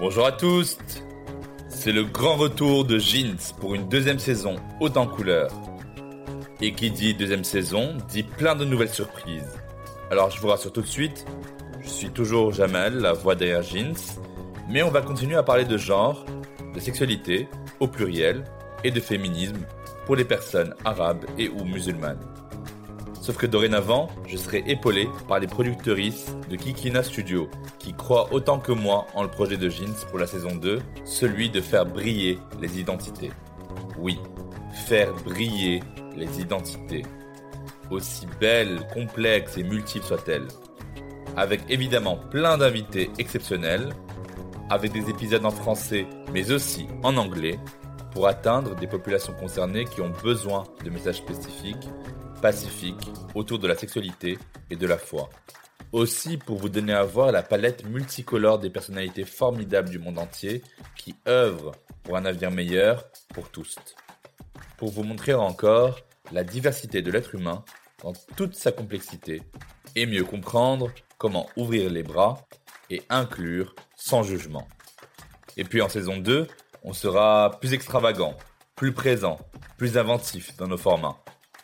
Bonjour à tous C'est le grand retour de Jeans pour une deuxième saison haute en couleur. Et qui dit deuxième saison dit plein de nouvelles surprises. Alors je vous rassure tout de suite, je suis toujours Jamal, la voix derrière Jeans, mais on va continuer à parler de genre, de sexualité, au pluriel, et de féminisme pour les personnes arabes et ou musulmanes. Sauf que dorénavant, je serai épaulé par les productrices de Kikina Studio, qui croient autant que moi en le projet de Jeans pour la saison 2, celui de faire briller les identités. Oui, faire briller les identités. Aussi belles, complexes et multiples soient-elles. Avec évidemment plein d'invités exceptionnels, avec des épisodes en français mais aussi en anglais, pour atteindre des populations concernées qui ont besoin de messages spécifiques pacifique autour de la sexualité et de la foi. Aussi pour vous donner à voir la palette multicolore des personnalités formidables du monde entier qui œuvrent pour un avenir meilleur pour tous. Pour vous montrer encore la diversité de l'être humain dans toute sa complexité et mieux comprendre comment ouvrir les bras et inclure sans jugement. Et puis en saison 2, on sera plus extravagant, plus présent, plus inventif dans nos formats.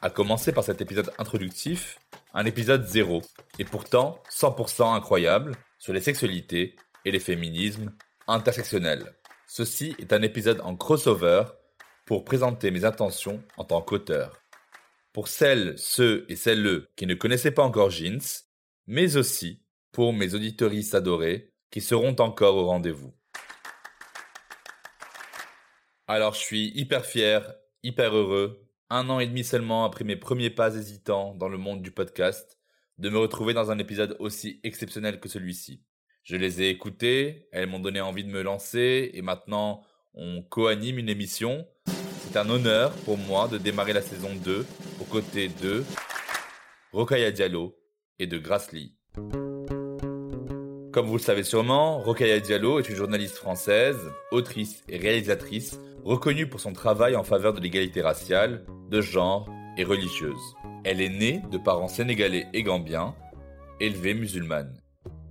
À commencer par cet épisode introductif, un épisode zéro, et pourtant 100% incroyable, sur les sexualités et les féminismes intersectionnels. Ceci est un épisode en crossover pour présenter mes intentions en tant qu'auteur. Pour celles, ceux et celles qui ne connaissaient pas encore Jeans, mais aussi pour mes auditoristes adorés qui seront encore au rendez-vous. Alors je suis hyper fier, hyper heureux, un an et demi seulement après mes premiers pas hésitants dans le monde du podcast, de me retrouver dans un épisode aussi exceptionnel que celui-ci. Je les ai écoutées, elles m'ont donné envie de me lancer, et maintenant on co-anime une émission. C'est un honneur pour moi de démarrer la saison 2 aux côtés de Rokaya Diallo et de Grace. Comme vous le savez sûrement, Rokaya Diallo est une journaliste française, autrice et réalisatrice reconnue pour son travail en faveur de l'égalité raciale, de genre et religieuse. Elle est née de parents sénégalais et gambiens, élevée musulmane.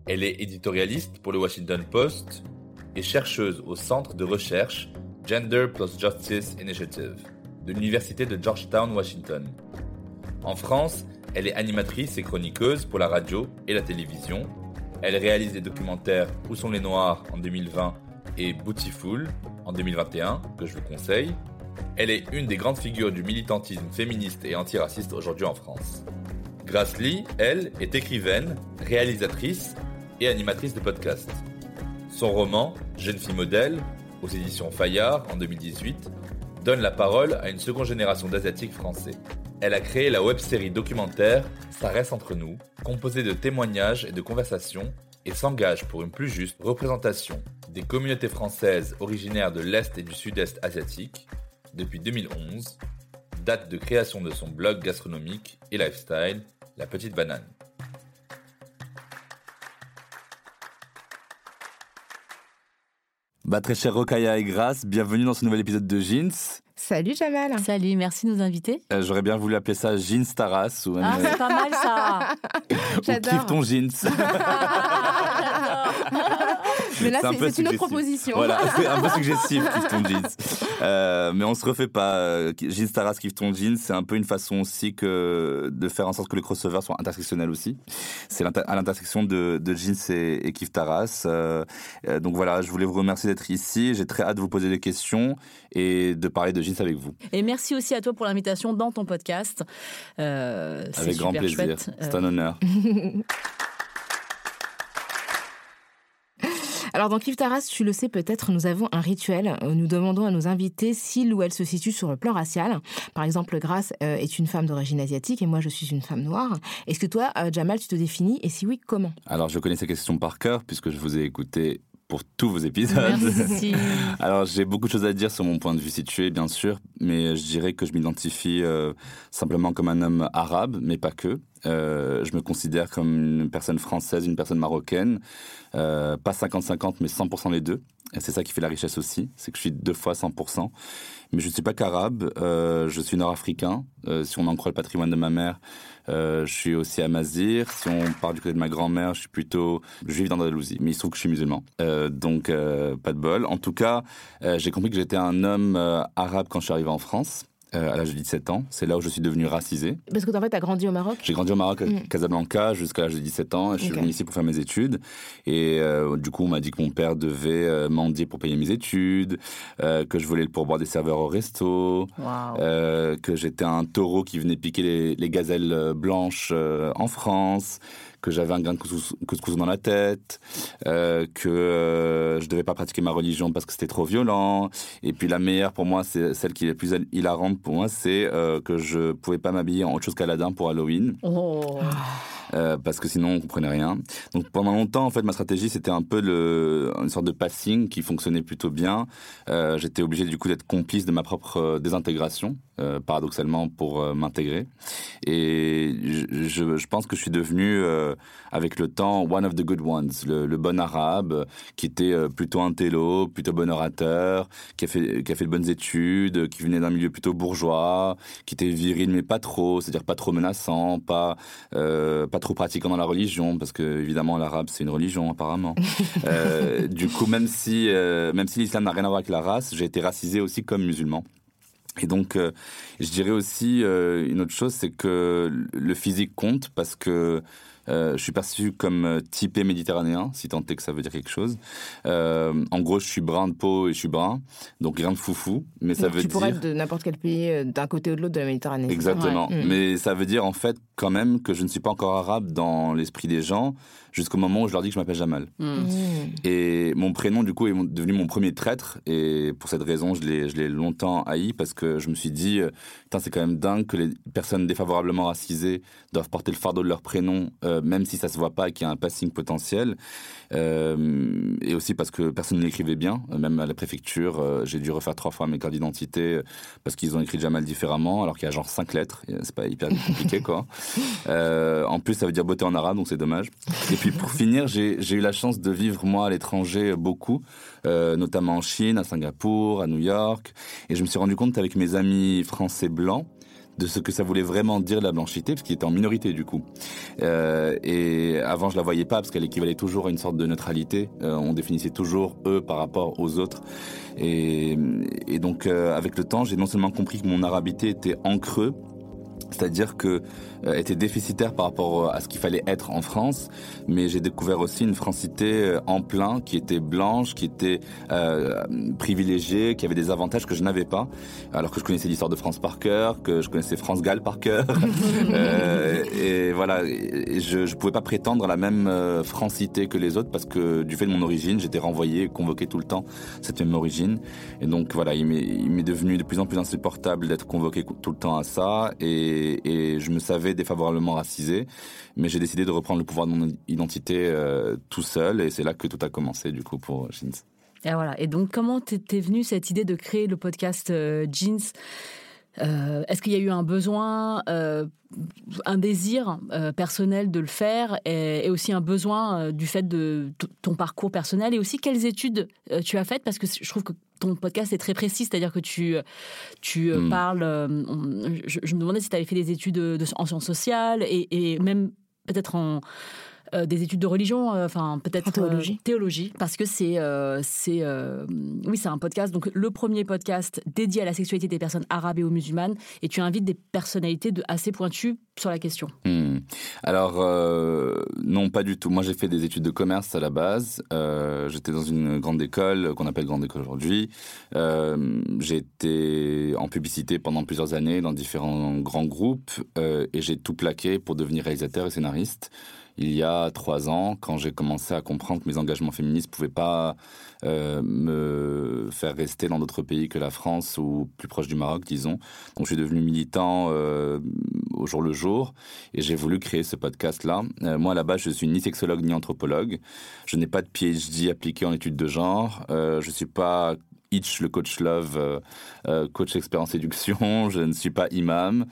Elle est éditorialiste pour le Washington Post et chercheuse au centre de recherche Gender plus Justice Initiative de l'université de Georgetown, Washington. En France, elle est animatrice et chroniqueuse pour la radio et la télévision. Elle réalise des documentaires Où sont les Noirs en 2020 et Bootyful en 2021, que je vous conseille. Elle est une des grandes figures du militantisme féministe et antiraciste aujourd'hui en France. Grace Lee, elle, est écrivaine, réalisatrice et animatrice de podcasts. Son roman, Jeune fille modèle, aux éditions Fayard en 2018, donne la parole à une seconde génération d'Asiatiques français. Elle a créé la web-série documentaire Ça reste entre nous, composée de témoignages et de conversations, et s'engage pour une plus juste représentation des communautés françaises originaires de l'Est et du Sud-Est asiatique depuis 2011, date de création de son blog gastronomique et lifestyle, La Petite Banane. Bah, très cher Rokaya et Grace, bienvenue dans ce nouvel épisode de Jeans. Salut Jamal. Salut, merci de nous inviter. Euh, J'aurais bien voulu appeler ça Jeans Taras ou, Ah, euh, c'est pas mal ça. J'adore. Kiffe ton jeans. Mais là, C'est une autre proposition. Voilà, c'est un peu suggestif, kiffe ton jeans. Euh, mais on se refait pas. euh, Jeans Taras, kiffe ton jeans, c'est un peu une façon aussi que de faire en sorte que le crossover soit intersectionnel aussi. C'est à l'intersection de, de jeans et, et kiffe Taras. Euh, donc voilà, je voulais vous remercier d'être ici. J'ai très hâte de vous poser des questions et de parler de jeans avec vous. Et merci aussi à toi pour l'invitation dans ton podcast. Euh, Avec grand plaisir. C'est un honneur. Alors dans Kif Taras, tu le sais peut-être, nous avons un rituel. Euh, Nous demandons à nos invités s'il ou elle se situe sur le plan racial. Par exemple, Grace euh, est une femme d'origine asiatique et moi je suis une femme noire. Est-ce que toi, euh, Jamal, tu te définis? Et si oui, comment? Alors, je connais ces questions par cœur puisque je vous ai écouté pour tous vos épisodes. Merci. Alors, j'ai beaucoup de choses à dire sur mon point de vue situé, bien sûr, mais je dirais que je m'identifie euh, simplement comme un homme arabe, mais pas que. Euh, je me considère comme une personne française, une personne marocaine, euh, pas 50-50, mais 100% les deux. Et c'est ça qui fait la richesse aussi, c'est que je suis deux fois 100%. Mais je ne suis pas qu'arabe, euh, je suis nord-africain. Euh, si on en croit le patrimoine de ma mère, euh, je suis aussi amazir. Si on part du côté de ma grand-mère, je suis plutôt juif d'Andalousie. Mais il se trouve que je suis musulman. Donc, pas de bol. En tout cas, j'ai compris que j'étais un homme arabe quand je suis arrivé en France. Euh, à l'âge de 17 ans. C'est là où je suis devenu racisé. Parce que en fait, tu as grandi au Maroc J'ai grandi au Maroc, à Mm. Casablanca, jusqu'à l'âge de 17 ans. Je suis Ok. venu ici pour faire mes études. Et euh, du coup, on m'a dit que mon père devait euh, mendier pour payer mes études, euh, que je voulais le pourboire des serveurs au resto, que j'étais un taureau qui venait piquer les, les gazelles blanches en France, que j'avais un grain de couscous, dans la tête, euh, que euh, je devais pas pratiquer ma religion parce que c'était trop violent. Et puis la meilleure pour moi, c'est celle qui est la plus hilarante pour moi, c'est euh, que je pouvais pas m'habiller en autre chose qu'Aladin pour Halloween. Oh. Euh, parce que sinon on comprenait rien. Donc pendant longtemps, en fait, ma stratégie c'était un peu le, une sorte de passing qui fonctionnait plutôt bien. Euh, J'étais obligé du coup d'être complice de ma propre euh, désintégration, euh, paradoxalement pour euh, m'intégrer. Et je, pense que je suis devenu euh, avec le temps one of the good ones, le, le bon arabe qui était plutôt un télo, plutôt bon orateur, qui a fait qui a fait de bonnes études, qui venait d'un milieu plutôt bourgeois, qui était viril mais pas trop, c'est-à-dire pas trop menaçant, pas pas trop pratiquant dans la religion parce que évidemment l'arabe c'est une religion apparemment. Du coup même si même si l'islam n'a rien à voir avec la race, j'ai été racisé aussi comme musulman. Et donc, euh, je dirais aussi euh, une autre chose, c'est que le physique compte parce que euh, je suis perçu comme typé méditerranéen, si tant est que ça veut dire quelque chose. En gros, je suis brun de peau et je suis brun, donc rien de foufou, mais ça Donc, veut Tu pourrais dire être de n'importe quel pays, d'un côté ou de l'autre de la Méditerranée. exactement. Ouais. Mm. Mais ça veut dire en fait quand même que je ne suis pas encore arabe dans l'esprit des gens jusqu'au moment où je leur dis que je m'appelle Jamal. Mm. Et mon prénom, du coup, est devenu mon premier traître. Et pour cette raison, je l'ai, je l'ai longtemps haï parce que je me suis dit, euh, putain, c'est quand même dingue que les personnes défavorablement racisées doivent porter le fardeau de leur prénom, euh, même si ça se voit pas qu'il y a un passing potentiel. Euh, et aussi parce que personne ne l'écrivait bien. Même à la préfecture, euh, j'ai dû refaire trois fois mes cartes d'identité parce qu'ils ont écrit Jamal différemment, alors qu'il y a genre cinq lettres. Et C'est pas hyper compliqué, quoi. Euh, en plus, ça veut dire beauté en arabe, donc c'est dommage. Et puis pour finir, j'ai eu la chance de vivre moi à l'étranger euh, beaucoup, euh, notamment en Chine, à Singapour, à New York. Et je me suis rendu compte avec mes amis français blancs de ce que ça voulait vraiment dire la blanchité, parce qu'ils étaient en minorité du coup. Et avant, je la voyais pas parce qu'elle équivalait toujours à une sorte de neutralité. On définissait toujours eux par rapport aux autres. Et, donc, avec le temps, j'ai non seulement compris que mon arabité était en creux, c'est-à-dire que euh, était déficitaire par rapport à ce qu'il fallait être en France, mais j'ai découvert aussi une francité euh, en plein qui était blanche, qui était euh, privilégiée, qui avait des avantages que je n'avais pas, alors que je connaissais l'histoire de France par cœur, que je connaissais France Gall par cœur, Euh, et voilà, et je je pouvais pas prétendre à la même euh, francité que les autres parce que du fait de mon origine, j'étais renvoyé, convoqué tout le temps cette même origine, et donc voilà, il m'est il m'est devenu de plus en plus insupportable d'être convoqué tout le temps à ça, et, et je me savais défavorablement racisé, mais j'ai décidé de reprendre le pouvoir de mon identité euh, tout seul, et c'est là que tout a commencé du coup pour Jeans. Et voilà. Et donc, comment t'es venue cette idée de créer le podcast euh, Jeans? Euh, Est-ce qu'il y a eu un besoin, un désir personnel de le faire et, et aussi un besoin du fait de ton parcours personnel et aussi quelles études tu as faites? Parce que je trouve que ton podcast est très précis, c'est-à-dire que tu, tu euh, Mm. parles. euh, on- je, je me demandais si tu avais fait des études de, en sciences sociales et, et même peut-être en euh, des études de religion, euh, enfin peut-être En théologie. euh, théologie, parce que c'est euh, c'est euh, oui c'est un podcast donc le premier podcast dédié à la sexualité des personnes arabes et ou musulmanes et tu invites des personnalités de, assez pointues sur la question. Hmm. Alors, euh, non, pas du tout. Moi, j'ai fait des études de commerce à la base. Euh, J'étais dans une grande école, qu'on appelle grande école aujourd'hui. Euh, j'ai été en publicité pendant plusieurs années dans différents grands groupes euh, et j'ai tout plaqué pour devenir réalisateur et scénariste. Il y a trois ans, quand j'ai commencé à comprendre que mes engagements féministes pouvaient pas euh, me faire rester dans d'autres pays que la France ou plus proche du Maroc, disons. Donc, je suis devenu militant euh, au jour le jour et j'ai voulu créer ce podcast-là. Euh, moi, base, je suis ni sexologue ni anthropologue. Je n'ai pas de PhD appliqué en études de genre. Euh, je suis pas Hitch, le coach love, euh, euh, coach expert en séduction. Je ne suis pas imam.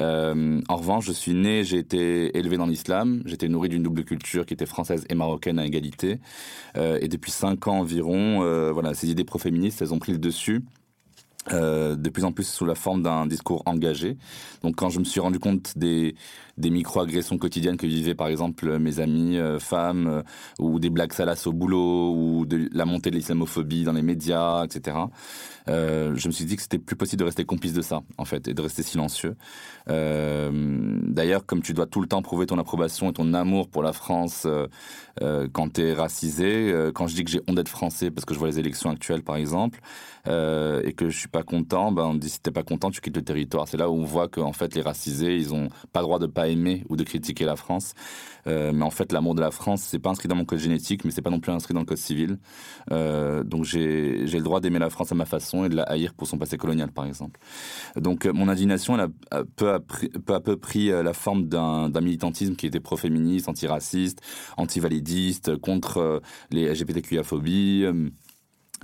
Euh, en revanche, je suis né, j'ai été élevé dans l'islam. J'étais nourri d'une double culture qui était française et marocaine à égalité. Et depuis cinq ans environ, voilà, ces idées pro-féministes, elles ont pris le dessus. De plus en plus sous la forme d'un discours engagé. Donc quand je me suis rendu compte des, des micro-agressions quotidiennes que vivaient par exemple mes amis euh, femmes, euh, ou des blagues salaces au boulot, ou de la montée de l'islamophobie dans les médias, etc., euh, je me suis dit que c'était plus possible de rester complice de ça, en fait, et de rester silencieux. Euh, D'ailleurs, comme tu dois tout le temps prouver ton approbation et ton amour pour la France euh, euh, quand tu es racisé, euh, quand je dis que j'ai honte d'être français parce que je vois les élections actuelles, par exemple, euh, et que je suis pas content, ben on me dit si t'es pas content, tu quittes le territoire. C'est là où on voit qu'en fait les racisés, ils ont pas le droit de pas aimer ou de critiquer la France. Euh, mais en fait, l'amour de la France, c'est pas inscrit dans mon code génétique, mais c'est pas non plus inscrit dans le code civil. Euh, donc j'ai le droit d'aimer la France à ma façon et de la haïr pour son passé colonial, par exemple. Donc euh, mon indignation, elle a, peu, à, peu pris la forme d'un militantisme qui était pro-féministe, antiraciste, antivalidiste, contre les LGBTQIA-phobies.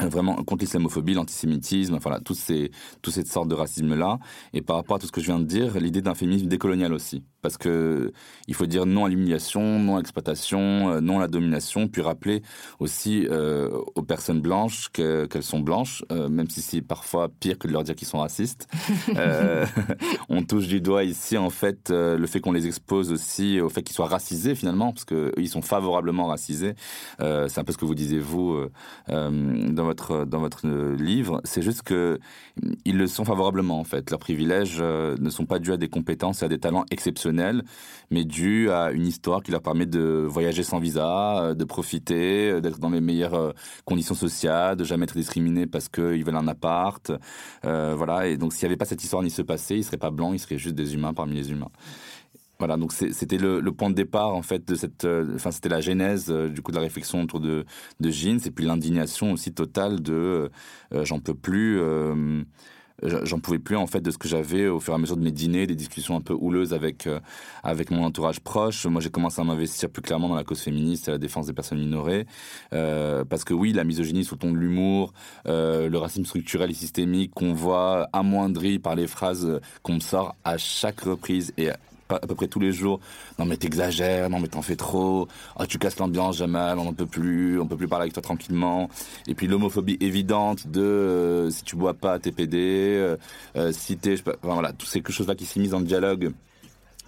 Euh, vraiment contre l'islamophobie, l'antisémitisme, enfin, voilà, toutes ces, toutes ces sortes de racisme-là. Et par rapport à tout ce que je viens de dire, l'idée d'un féminisme décolonial aussi. Parce que il faut dire non à l'humiliation, non à l'exploitation, euh, non à la domination, puis rappeler aussi euh, aux personnes blanches que- qu'elles sont blanches, euh, même si c'est parfois pire que de leur dire qu'ils sont racistes. Euh, on touche du doigt ici, en fait, le fait qu'on les expose aussi au fait qu'ils soient racisés, finalement, parce qu'eux, ils sont favorablement racisés. C'est un peu ce que vous disiez, vous, euh, dans votre, euh, livre. C'est juste que ils le sont favorablement, en fait. Leurs privilèges euh, ne sont pas dus à des compétences et à des talents exceptionnels, mais dus à une histoire qui leur permet de voyager sans visa, euh, de profiter, d'être dans les meilleures conditions sociales, de jamais être discriminés parce qu'ils veulent un appart. Voilà. Et donc, s'il n'y avait pas cette histoire ni ce passé, ils seraient pas blancs, ils seraient juste des humains parmi les humains. Voilà, donc c'était le, point de départ en fait de cette, euh, enfin c'était la genèse euh, du coup de la réflexion autour de de jeans et puis l'indignation aussi totale de euh, j'en peux plus, j'en pouvais plus en fait de ce que j'avais au fur et à mesure de mes dîners, des discussions un peu houleuses avec avec mon entourage proche. Moi j'ai commencé à m'investir plus clairement dans la cause féministe et la défense des personnes minorées parce que oui la misogynie sous ton de l'humour, le racisme structurel et systémique qu'on voit amoindri par les phrases qu'on me sort à chaque reprise et à peu près tous les jours. Non mais t'exagères, non mais t'en fais trop. Ah tu casses l'ambiance, Jamal, on n'en peut plus, on peut plus parler avec toi tranquillement. Et puis l'homophobie évidente de euh, si tu bois pas, t'es pédé. Euh, euh, si t'es, enfin, voilà, toutes ces choses là qui s'immiscent dans le dialogue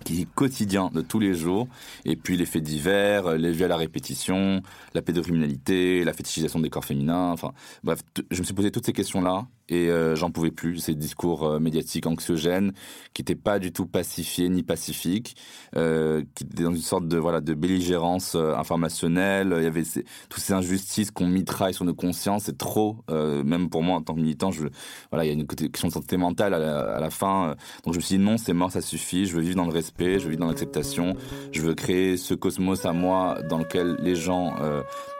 qui est quotidien de tous les jours, et puis les faits divers, euh, les viols à répétition, la pédocriminalité, la fétichisation des corps féminins, enfin bref, je me suis posé toutes ces questions-là, et euh, j'en pouvais plus, ces discours euh, médiatiques anxiogènes, qui n'étaient pas du tout pacifiés ni pacifiques, euh, qui étaient dans une sorte de voilà de belligérance informationnelle, il y avait ces, toutes ces injustices qu'on mitraille sur nos consciences, c'est trop, même pour moi en tant que militant, voilà, il y a une question de santé mentale à la, à la fin, donc je me suis dit non, c'est mort, ça suffit, je veux vivre dans le respect, je veux vivre dans l'acceptation, je veux créer ce cosmos à moi dans lequel les gens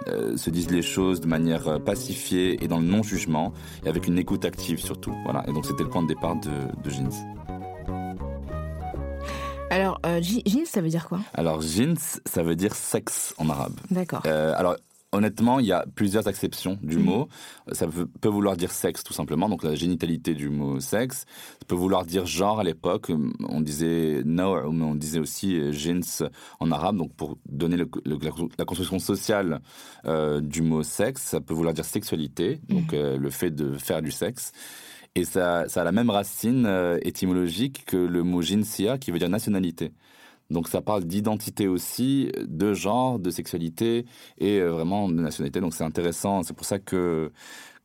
se disent les choses de manière pacifiée et dans le non-jugement, et avec une écoute active surtout. Voilà, et donc c'était le point de départ de, de Jeans. Alors, euh, je- jeans, ça veut dire quoi? Alors Jeans, ça veut dire sexe en arabe. D'accord. Euh, alors honnêtement, il y a plusieurs acceptions du Mhm. mot. Ça peut, vouloir dire sexe tout simplement, donc la génitalité du mot sexe. Ça peut vouloir dire genre à l'époque. On disait no, mais on disait aussi euh, jeans en arabe. Donc pour donner le- le- la, la construction sociale euh, du mot sexe, ça peut vouloir dire sexualité, donc euh, le fait de faire du sexe. Et ça, ça a la même racine euh, étymologique que le mot jinsia qui veut dire nationalité. Donc ça parle d'identité aussi, de genre, de sexualité et euh, vraiment de nationalité. Donc c'est intéressant. C'est pour ça que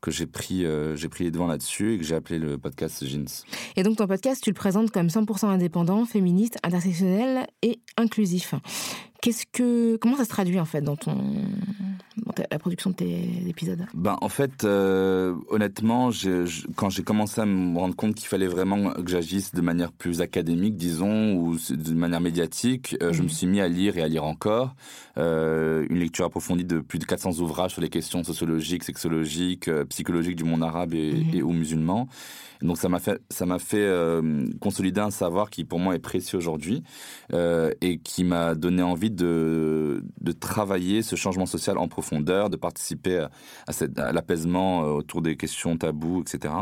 que j'ai pris, euh, j'ai pris les devants là-dessus et que j'ai appelé le podcast Jeans. Et donc ton podcast, tu le présentes comme 100% indépendant, féministe, intersectionnel et inclusif. Qu'est-ce que, comment ça se traduit en fait dans ton, dans ta- la production de tes épisodes? Ben, en fait, euh, honnêtement, je- je- quand j'ai commencé à me rendre compte qu'il fallait vraiment que j'agisse de manière plus académique, disons, ou de manière médiatique, euh, je me suis mis à lire et à lire encore. Euh, une lecture approfondie de plus de 400 ouvrages sur les questions sociologiques, sexologiques, psychologiques du monde arabe et, et ou musulman. Donc ça m'a fait, ça m'a fait consolider un savoir qui pour moi est précieux aujourd'hui et qui m'a donné envie de, de travailler ce changement social en profondeur, de participer à, à, à l'apaisement euh, autour des questions tabous, etc.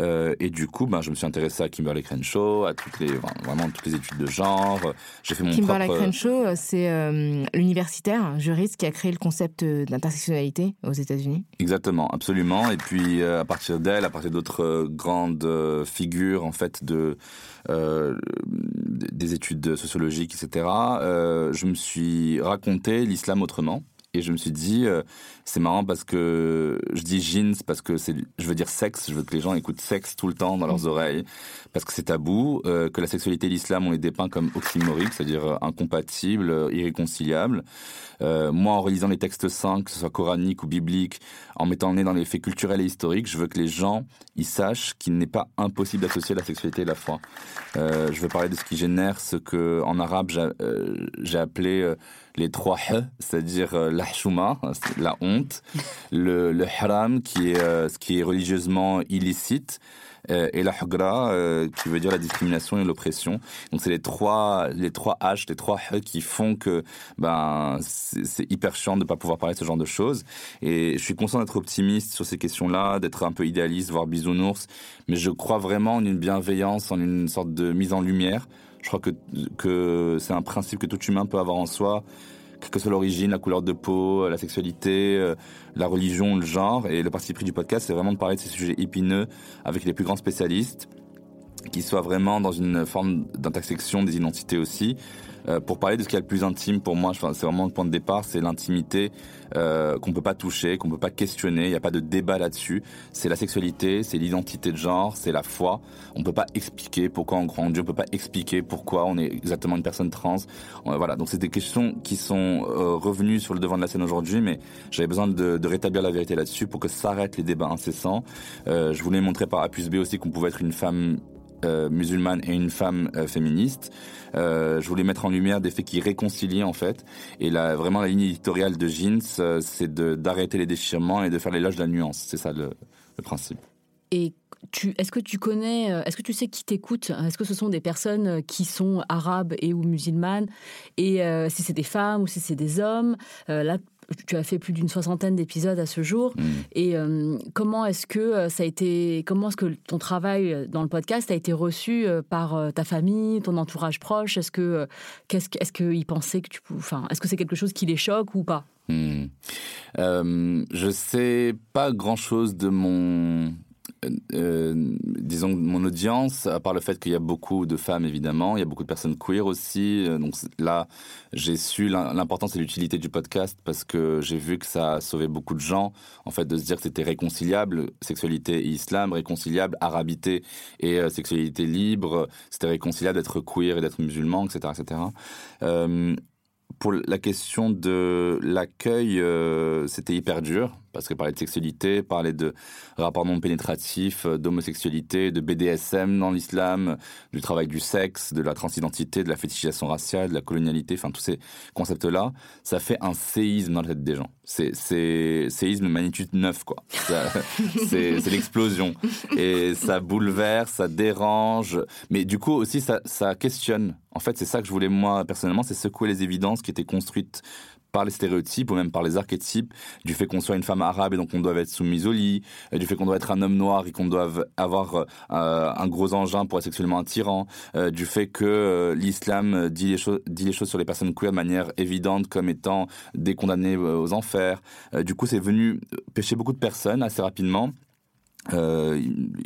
Euh, et du coup, ben, je me suis intéressé à Kimberly Crenshaw, à toutes les, vraiment toutes les études de genre. J'ai fait mon Kimberly propre... Crenshaw, c'est euh, l'universitaire juriste qui a créé le concept euh, d'intersectionnalité aux États-Unis. Exactement, absolument. Et puis euh, à partir d'elle, à partir d'autres euh, grandes euh, figures en fait de euh, des études sociologiques, etc. euh, je me suis raconté l'islam autrement. Et je me suis dit, euh, c'est marrant parce que je dis jeans parce que c'est, je veux dire sexe, je veux que les gens écoutent sexe tout le temps dans leurs oreilles, parce que c'est tabou, euh, que la sexualité et l'islam on les dépeint comme oxymoriques, c'est-à-dire euh, incompatibles, euh, irréconciliables. Euh, moi, en relisant les textes saints, que ce soit coraniques ou bibliques, en mettant le nez dans les faits culturels et historiques, je veux que les gens ils sachent qu'il n'est pas impossible d'associer la sexualité et la foi. Euh, je veux parler de ce qui génère ce que en arabe j'ai appelé les trois h, c'est-à-dire la hchouma, c'est la honte, le, le haram qui est euh, ce qui est religieusement illicite. euh, Et la hugra, euh, qui veut dire la discrimination et l'oppression. Donc c'est les trois, les trois H, les trois H qui font que ben c'est hyper chiant de pas pouvoir parler de ce genre de choses. Et je suis conscient d'être optimiste sur ces questions-là, d'être un peu idéaliste, voire bisounours, mais je crois vraiment en une bienveillance, en une sorte de mise en lumière. Je crois que que c'est un principe que tout humain peut avoir en soi, quelle que soit l'origine, la couleur de peau, la sexualité, euh, la religion, le genre. Et le parti pris du podcast, c'est vraiment de parler de ces sujets épineux avec les plus grands spécialistes qui soient vraiment dans une forme d'intersection des identités aussi. Euh, pour parler de ce qui est le plus intime pour moi, c'est vraiment le point de départ, c'est l'intimité euh, qu'on peut pas toucher, qu'on peut pas questionner. Il n'y a pas de débat là-dessus. C'est la sexualité, c'est l'identité de genre, c'est la foi. On peut pas expliquer pourquoi on Dieu, on peut pas expliquer pourquoi on est exactement une personne trans. Euh, voilà, donc c'est des questions qui sont euh, revenues sur le devant de la scène aujourd'hui, mais j'avais besoin de, de rétablir la vérité là-dessus pour que s'arrêtent les débats incessants. Je voulais montrer par A plus B aussi qu'on pouvait être une femme euh, musulmane et une femme euh, féministe. Euh, je voulais mettre en lumière des faits qui réconcilient en fait. Et là, vraiment la ligne éditoriale de Jeans, c'est d'arrêter les déchirements et de faire l'éloge de la nuance. C'est ça le, principe. Et est-ce que tu connais, est-ce que tu sais qui t'écoute? Est-ce que ce sont des personnes qui sont arabes et ou musulmanes? Et si c'est des femmes ou si c'est des hommes Là, tu as fait plus d'une soixantaine d'épisodes à ce jour. Mm. Et euh, comment est-ce que euh, ça a été, comment est-ce que ton travail euh, dans le podcast a été reçu par ta famille, ton entourage proche? Est-ce que, qu'est-ce, que- est-ce qu'ils pensaient que tu, enfin, est-ce que c'est quelque chose qui les choque ou pas? Hmm. Euh, je sais pas grand chose de mon, disons, de mon audience, à part le fait qu'il y a beaucoup de femmes évidemment, il y a beaucoup de personnes queer aussi. euh, Donc là, j'ai su l'im- l'importance et l'utilité du podcast parce que j'ai vu que ça a sauvé beaucoup de gens, en fait, de se dire que c'était réconciliable, sexualité et islam, réconciliable, arabité et euh, sexualité libre, c'était réconciliable d'être queer et d'être musulman, etc., etc. Euh, pour la question de l'accueil, euh, c'était hyper dur parce que parler de sexualité, parler de rapports non pénétratifs, euh, d'homosexualité, de BDSM dans l'islam, du travail du sexe, de la transidentité, de la fétichisation raciale, de la colonialité, enfin tous ces concepts-là, ça fait un séisme dans la tête des gens. C'est séisme magnitude 9 quoi. C'est l'explosion et ça bouleverse, ça dérange, mais du coup aussi ça questionne. En fait, c'est ça que je voulais moi personnellement, c'est secouer les évidences qui étaient construites par les stéréotypes ou même par les archétypes du fait qu'on soit une femme arabe et donc on doit être soumise au lit, euh, du fait qu'on doit être un homme noir et qu'on doit avoir euh, un gros engin pour être sexuellement attirant, euh, du fait que euh, l'islam dit les choses dit les choses sur les personnes queer de manière évidente comme étant des condamnés aux enfers. Du coup, c'est venu pêcher beaucoup de personnes assez rapidement. Euh,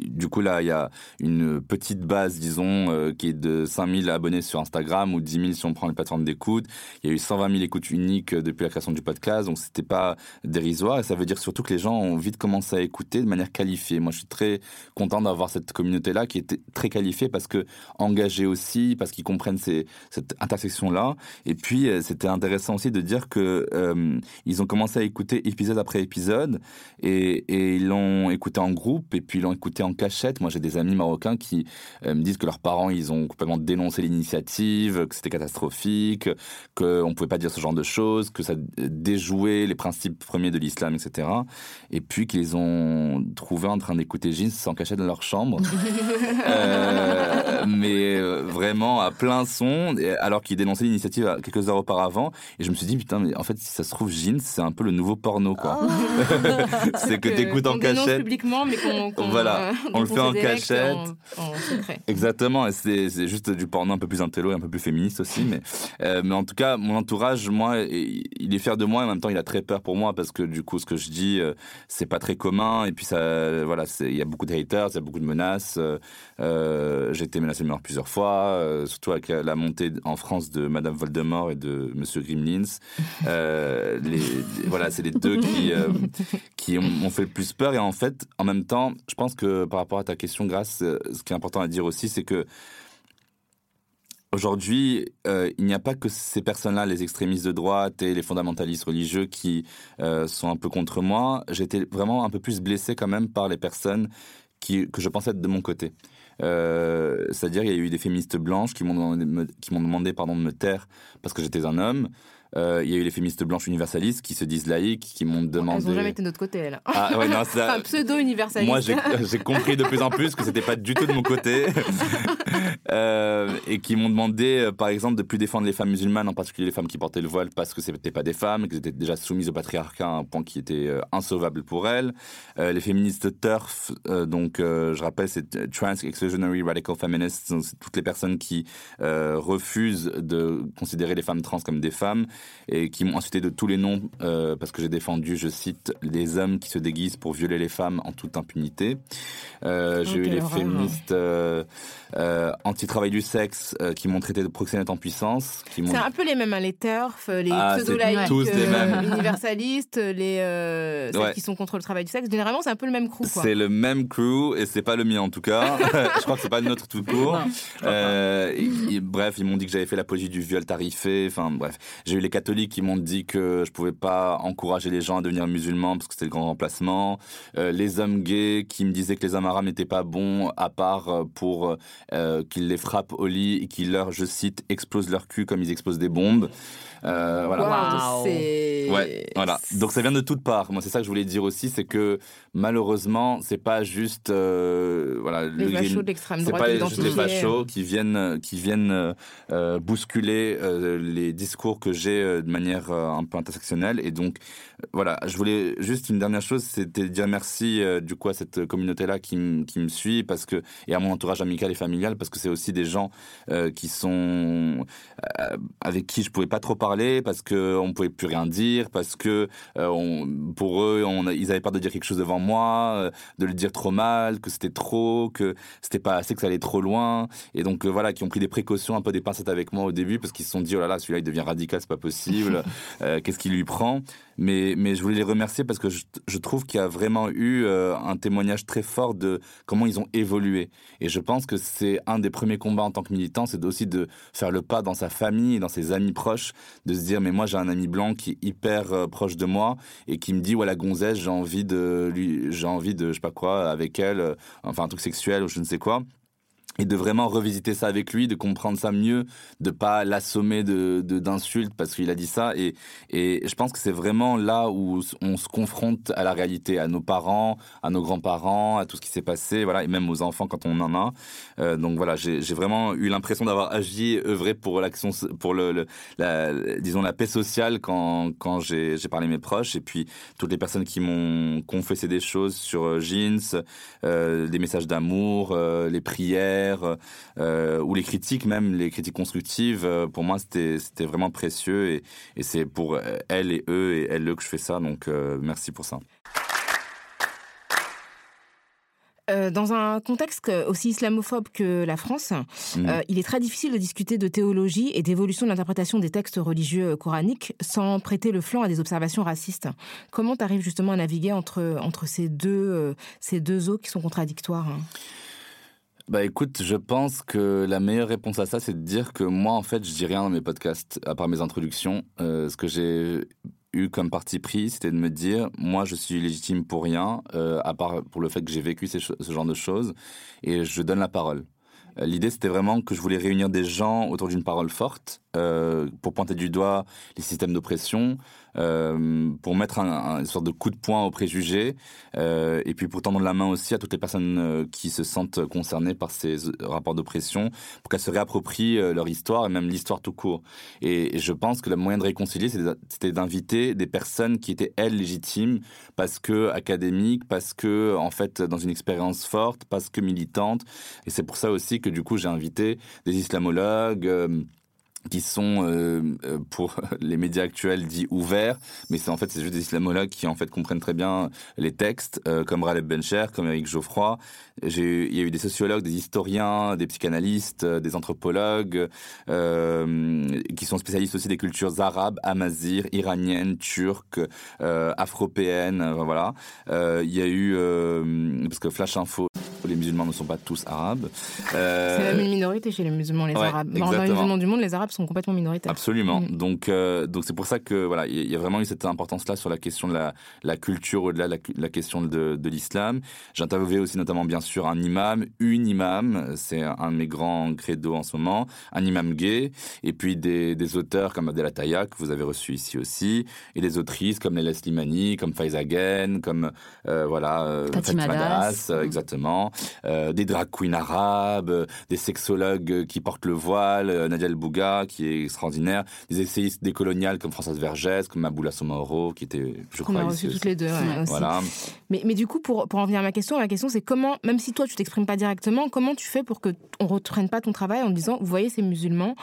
du coup, là, il y a une petite base, disons, euh, qui est de 5000 abonnés sur Instagram ou 10 000 si on prend les plateformes d'écoute. Il y a eu 120 000 écoutes uniques euh, depuis la création du podcast, donc c'était pas dérisoire. Et ça veut dire surtout que les gens ont vite commencé à écouter de manière qualifiée. Moi, je suis très content d'avoir cette communauté-là qui était très qualifiée parce que engagée aussi, parce qu'ils comprennent cette intersection-là. Et puis, c'était intéressant aussi de dire que ils ont commencé à écouter épisode après épisode et ils l'ont écouté en groupe et puis ils l'ont écouté en cachette. Moi, j'ai des amis marocains qui euh, me disent que leurs parents, ils ont complètement dénoncé l'initiative, que c'était catastrophique, qu'on ne pouvait pas dire ce genre de choses, que ça déjouait les principes premiers de l'islam, etc. Et puis qu'ils ont trouvé en train d'écouter Jeans sans cachette dans leur chambre. euh, mais euh, vraiment à plein son, alors qu'ils dénonçaient l'initiative quelques heures auparavant. Et je me suis dit, putain, mais en fait, si ça se trouve, Jeans, c'est un peu le nouveau porno, quoi. Oh. c'est que t'écoutes en cachette. publiquement, mais qu'on Voilà, euh, on le fait en cachette. En, en secret. Exactement, et c'est juste du porno un peu plus intello et un peu plus féministe aussi. Mais, euh, mais en tout cas, mon entourage, moi, il est fier de moi et en même temps, il a très peur pour moi parce que du coup, ce que je dis, euh, c'est pas très commun. Et puis, ça, voilà, il y a beaucoup de haters, il y a beaucoup de menaces. Euh, J'ai été menacé de mort plusieurs fois, surtout avec la montée en France de Madame Voldemort et de Monsieur Grimlins. Les, les- voilà, c'est les deux qui, qui ont, m'ont fait le plus peur. Et en fait, en même temps, je pense que par rapport à ta question, Grâce, euh, ce qui est important à dire aussi, c'est que Aujourd'hui, euh, il n'y a pas que ces personnes-là, les extrémistes de droite et les fondamentalistes religieux qui euh, sont un peu contre moi. J'étais vraiment un peu plus blessé quand même par les personnes qui, que je pensais être de mon côté. C'est-à-dire, il y a eu des féministes blanches qui m'ont demandé, qui demandé pardon, de me taire parce que j'étais un homme. Euh, il y a eu les féministes blanches universalistes qui se disent laïques, qui m'ont demandé... Elles n'ont jamais été de notre côté, elles. Ah ouais, non, ça... Enfin, pseudo-universaliste. Moi, j'ai compris de plus en plus que c'était pas du tout de mon côté. Euh, et qui m'ont demandé, euh, par exemple, de plus défendre les femmes musulmanes, en particulier les femmes qui portaient le voile, parce que c'était pas des femmes, qu'elles étaient déjà soumises au patriarcat à un point qui était euh, insauvable pour elles. Les féministes TERF, donc je rappelle, c'est Trans Exclusionary Radical Feminists, donc toutes les personnes qui refusent de considérer les femmes trans comme des femmes et qui m'ont insulté de tous les noms euh, parce que j'ai défendu, je cite, les hommes qui se déguisent pour violer les femmes en toute impunité. Euh, j'ai eu les féministes euh, anti-travail du sexe qui m'ont traité de proxénète en puissance. C'est un peu les mêmes, hein, les turfs, les Ah, tous les mêmes. universalistes, les celles Ouais. qui sont contre le travail du sexe. Généralement, c'est un peu le même crew. C'est le même crew et c'est pas le mien en tout cas. je crois que c'est pas notre tout court. Non, et- et bref, ils m'ont dit que j'avais fait l'apologie du viol tarifé. Enfin bref, j'ai eu les catholiques qui m'ont dit que je pouvais pas encourager les gens à devenir musulmans parce que c'était le grand remplacement. Euh, les hommes gays qui me disaient que les hommes n'étaient pas bons à part euh, pour euh, qu'ils les frappent au lit et qu'ils leur, je cite, explosent leur cul comme ils explosent des bombes. Euh, voilà. Waouh, Waouh. c'est... Ouais, voilà. Donc ça vient de toutes parts. Moi, c'est ça que je voulais dire aussi, c'est que malheureusement, c'est pas juste euh, voilà Les le fachos green- de l'extrême c'est droite pas les- juste les fachos qui viennent qui viennent euh, euh, bousculer euh, les discours que j'ai euh, de manière euh, un peu intersectionnelle et donc euh, voilà je voulais juste une dernière chose c'était dire merci euh, du coup à cette communauté là qui, qui me suit parce que et à mon entourage amical et familial parce que c'est aussi des gens euh, qui sont euh, avec qui je pouvais pas trop parler parce que on pouvait plus rien dire parce que on, pour eux on, ils avaient peur de dire quelque chose devant moi de le dire trop mal que c'était trop que c'était pas assez que ça allait trop loin. Et donc voilà qui ont pris des précautions. Un peu des pincettes avec moi au début parce qu'ils se sont dit oh là là celui-là il devient radical c'est pas possible. Qu'est-ce qu'il lui prend? Mais mais je voulais les remercier parce que je, trouve qu'il y a vraiment eu euh, un témoignage très fort de comment ils ont évolué. Et je pense que c'est un des premiers combats en tant que militant c'est aussi de faire le pas dans sa famille dans ses amis proches de se dire mais moi j'ai un ami blanc qui est hyper euh, proche de moi et qui me dit ouais la gonzesse j'ai envie de lui j'ai envie de je sais pas quoi avec elle euh, enfin un truc sexuel ou je ne sais quoi et de vraiment revisiter ça avec lui, de comprendre ça mieux, de pas l'assommer de d'insultes parce qu'il a dit ça. Et, et je pense que c'est vraiment là où on se confronte à la réalité, à nos parents, à nos grands-parents, à tout ce qui s'est passé, voilà, et même aux enfants quand on en a. Euh, donc voilà, j'ai vraiment eu l'impression d'avoir agi, œuvré pour l'action, pour le, la, disons la paix sociale quand quand j'ai parlé à mes proches et puis toutes les personnes qui m'ont confessé des choses sur euh, Jeans, euh, des messages d'amour, les prières euh, ou les critiques même, les critiques constructives. euh, pour moi, c'était vraiment précieux et, et c'est pour euh, elles et eux et elles que je fais ça. Donc euh, merci pour ça. Euh, dans un contexte aussi islamophobe que la France, euh, il est très difficile de discuter de théologie et d'évolution de l'interprétation des textes religieux coraniques sans prêter le flanc à des observations racistes. Comment tu arrives justement à naviguer entre, entre ces, deux, euh, ces deux eaux qui sont contradictoires hein? Bah écoute, je pense que la meilleure réponse à ça, c'est de dire que moi, en fait, je dis rien dans mes podcasts, à part mes introductions. Euh, ce que j'ai eu comme parti pris, c'était de me dire, moi, je suis légitime pour rien, euh, à part pour le fait que j'ai vécu ce genre de choses, et je donne la parole. Euh, L'idée, c'était vraiment que je voulais réunir des gens autour d'une parole forte pour pointer du doigt les systèmes d'oppression, euh, pour mettre un, un- une sorte de coup de poing aux préjugés, euh, et puis pour tendre la main aussi à toutes les personnes euh, qui se sentent concernées par ces rapports d'oppression, pour qu'elles se réapproprient leur histoire et même l'histoire tout court. Et, je pense que le moyen de réconcilier, c'était d'inviter des personnes qui étaient elles légitimes, parce que académiques, parce que en fait dans une expérience forte, parce que militantes. Et c'est pour ça aussi que du coup j'ai invité des islamologues. Qui sont euh, euh, pour les médias actuels dits ouverts, mais c'est en fait c'est juste des islamologues qui en fait comprennent très bien les textes, euh, comme Raleb Bencher, comme Eric Geoffroy. J'ai, il y a eu des sociologues, des historiens, des psychanalystes, des anthropologues, qui sont spécialistes aussi des cultures arabes, amazirs, iraniennes, turques, afropéennes, voilà. Il y a eu parce que Flash Info, les musulmans ne sont pas tous arabes. Euh, C'est même une minorité chez les musulmans, les ouais, Arabes. Dans les exactement. musulmans du monde, les Arabes sont complètement minoritaires. Absolument. Mm. Donc, euh, donc c'est pour ça que voilà, il y a vraiment eu cette importance-là sur la question de la, la culture au-delà de la, question de, de l'islam. J'ai interviewé aussi notamment bien sûr un imam, une imam, c'est un de mes grands credos en ce moment, un imam gay, et puis des, des auteurs comme Adela Taya que vous avez reçu ici aussi, et des autrices comme Leila Slimani, comme Faiza comme euh, voilà euh, Fatima Das. euh, exactement, euh, des drag queens arabes, euh, des sexologues qui portent le voile, euh, Nadia El Bouga qui est extraordinaire, des essayistes décoloniales comme Françoise Vergès, comme Maboula Somaoro qui était, je crois, a reçu aussi. toutes les deux. ouais. Voilà. Mais, mais du coup, pour, pour en venir à ma question, ma question c'est comment, même si toi tu t'exprimes pas directement, comment tu fais pour que on reprenne pas ton travail en disant, vous voyez ces musulmans,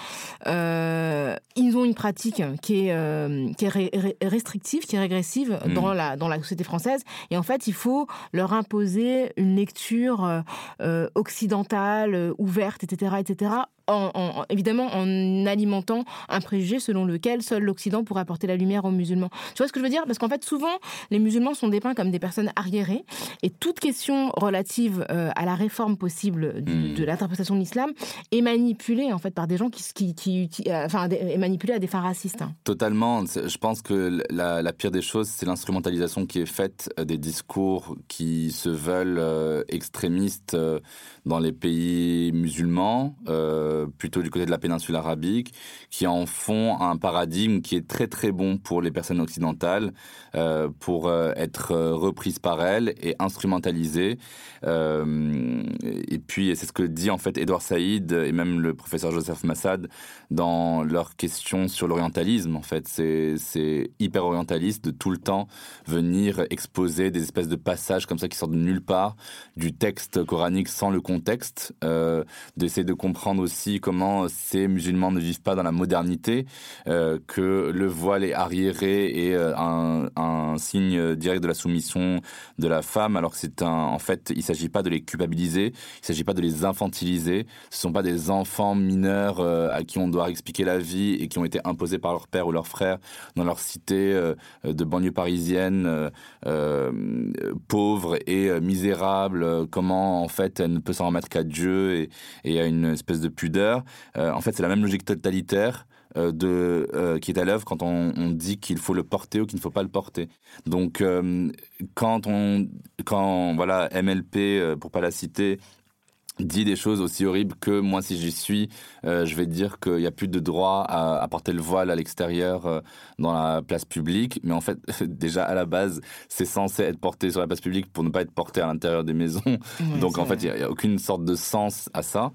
euh, ils ont une pratique qui est, euh, qui est ré- ré- restrictive, qui est régressive Mm. dans, la, dans la société française, et en fait il faut leur imposer une lecture euh, euh, occidentale, euh, ouverte, etc., etc. En, en- évidemment en alimentant un préjugé selon lequel seul l'Occident pourrait apporter la lumière aux musulmans. Tu vois ce que je veux dire? Parce qu'en fait, souvent, les musulmans sont dépeints comme des personnes arriérées, et toute question relative euh, à la réforme possible du- Mm. de l'interprétation de l'islam est manipulée en fait par des gens qui, qui, euh, enfin, est manipulée à des fins racistes. hein. Totalement. Je pense que la, la pire des choses, c'est l'instrumentalisation qui est faite euh, des discours qui se veulent euh, extrémistes dans les pays musulmans, euh, plutôt du côté de la péninsule arabique, qui en font un paradigme qui est très très bon pour les personnes occidentales, euh, pour euh, être euh, reprises par elles et instrumentalisées. Et puis, c'est ce que dit en fait Edouard Saïd et même le professeur Joseph Massad dans leurs questions sur l'orientalisme. En fait, c'est hyper orientaliste de tout le temps venir exposer des espèces de passages comme ça qui sortent de nulle part du texte coranique sans le contexte, d'essayer de comprendre aussi comment ces musulmans ne vivent pas dans la modernité, euh, que le voile est arriéré et euh, un, signe direct de la soumission de la femme, alors que c'est un, en fait, il s'agit pas de les culpabiliser, il s'agit pas de les infantiliser, ce sont pas des enfants mineurs euh, à qui on doit expliquer la vie et qui ont été imposés par leur père ou leur frère dans leur cité de banlieue parisienne, pauvre et misérable, comment en fait elle ne peut s'en remettre qu'à Dieu et, et à une espèce de pudeur. Euh, en fait, c'est la même logique totalitaire euh, de euh, qui est à l'œuvre quand on, on dit qu'il faut le porter ou qu'il ne faut pas le porter. Donc euh, quand on quand voilà MLP euh, pour pas la citer dit des choses aussi horribles que moi si j'y suis je vais dire qu'il n'y a plus de droit à, à porter le voile à l'extérieur dans la place publique. Mais en fait déjà à la base c'est censé être porté sur la place publique pour ne pas être porté à l'intérieur des maisons. Donc en fait il n'y a, aucune sorte de sens à ça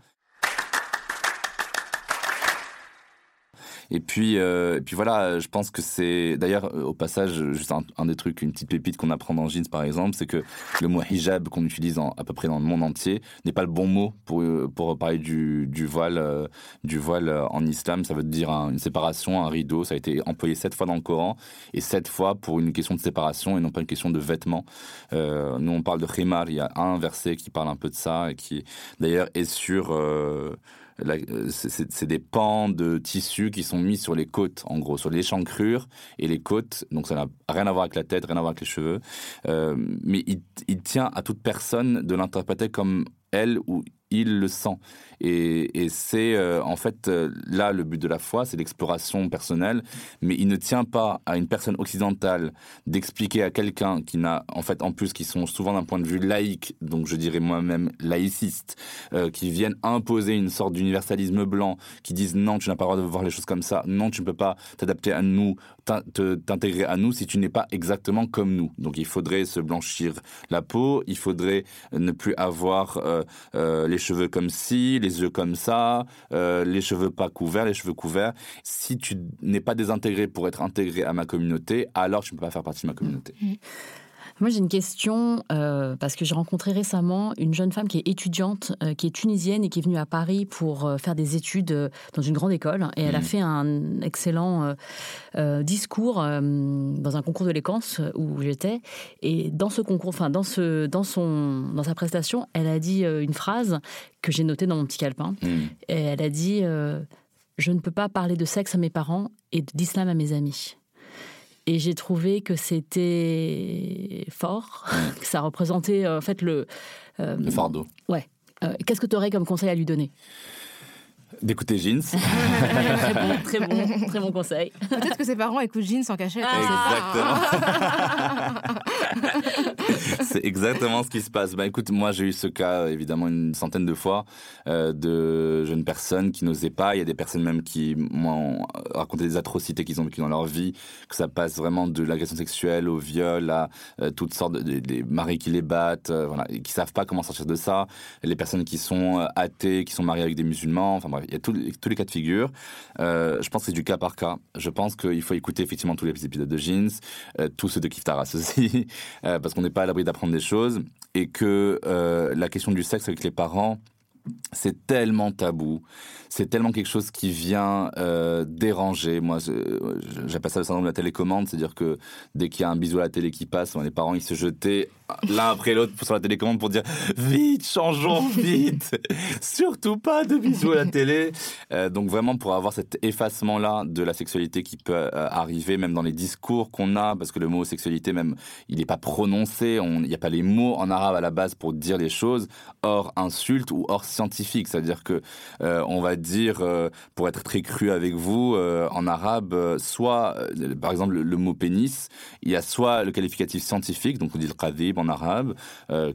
Et puis, euh, et puis voilà, je pense que c'est d'ailleurs au passage juste un, des trucs, une petite pépite qu'on apprend dans Jeans par exemple, c'est que le mot hijab qu'on utilise à peu près dans le monde entier n'est pas le bon mot pour pour parler du, du voile du voile en islam. Ça veut dire une séparation, un rideau. Ça a été employé sept fois dans le Coran et sept fois pour une question de séparation et non pas une question de vêtements. nous on parle de khimar, il y a un verset qui parle un peu de ça et qui d'ailleurs est sur euh, c'est des pans de tissu qui sont mis sur les côtes, en gros, sur l'échancrure et les côtes. Donc ça n'a rien à voir avec la tête, rien à voir avec les cheveux. Euh, mais il, tient à toute personne de l'interpréter comme elle ou il le sent. Et, c'est euh, en fait euh, là le but de la foi, c'est l'exploration personnelle, mais il ne tient pas à une personne occidentale d'expliquer à quelqu'un qui n'a, en fait, en plus, qui sont souvent d'un point de vue laïque, donc je dirais moi-même laïciste, euh, qui viennent imposer une sorte d'universalisme blanc, qui disent non, tu n'as pas le droit de voir les choses comme ça, non, tu ne peux pas t'adapter à nous, t'intégrer à nous si tu n'es pas exactement comme nous. Donc il faudrait se blanchir la peau, il faudrait ne plus avoir les cheveux comme ci, les yeux comme ça, euh, les cheveux pas couverts, les cheveux couverts. Si tu n'es pas désintégré pour être intégré à ma communauté, alors tu ne peux pas faire partie de ma communauté. Mmh. Moi, j'ai une question euh, parce que j'ai rencontré récemment une jeune femme qui est étudiante, euh, qui est tunisienne et qui est venue à Paris pour euh, faire des études dans une grande école. Et elle a mmh. fait un excellent discours dans un concours de l'équance où j'étais. Et dans ce concours, enfin dans ce, dans son, dans sa prestation, elle a dit une phrase que j'ai notée dans mon petit calepin. Mmh. Et elle a dit "Je ne peux pas parler de sexe à mes parents et d'islam à mes amis." Et j'ai trouvé que c'était fort, que ça représentait en fait le... Euh, le fardeau. Ouais. Euh, qu'est-ce que tu aurais comme conseil à lui donner? D'écouter Jeans. très bon, très bon, très bon conseil. Peut-être que ses parents écoutent Jeans en cachette. Exactement. c'est exactement ce qui se passe. Bah écoute, moi j'ai eu ce cas évidemment une centaine de fois euh, de jeunes personnes qui n'osaient pas. Il y a des personnes même qui m'ont raconté des atrocités qu'ils ont vécues dans leur vie, que ça passe vraiment de l'agression sexuelle au viol à euh, toutes sortes de, des maris qui les battent, euh, voilà, et qui savent pas comment sortir de ça. Les personnes qui sont athées, qui sont mariées avec des musulmans. Enfin bref, y a tous les cas de figure. je pense que c'est du cas par cas. Je pense qu'il faut écouter effectivement tous les épisodes de Jeans, tous ceux de Kiftaras aussi, parce qu'on n'est pas à l'abri d'apprendre des choses et que euh, la question du sexe avec les parents, c'est tellement tabou, c'est tellement quelque chose qui vient euh, déranger. Moi, j'appelle ça le syndrome de la télécommande, c'est-à-dire que dès qu'il y a un bisou à la télé qui passe, les parents ils se jetaient l'un après l'autre sur la télécommande pour dire vite, changeons vite, surtout pas de bisous à la télé. Euh, donc vraiment pour avoir cet effacement-là de la sexualité qui peut euh, arriver, même dans les discours qu'on a, parce que le mot sexualité même, il n'est pas prononcé, il n'y a pas les mots en arabe à la base pour dire les choses, hors insulte ou hors scientifique, c'est-à-dire que on va dire, euh, pour être très cru avec vous, euh, en arabe, euh, soit, par exemple, le, mot pénis, il y a soit le qualificatif scientifique, donc on dit le qadib en arabe,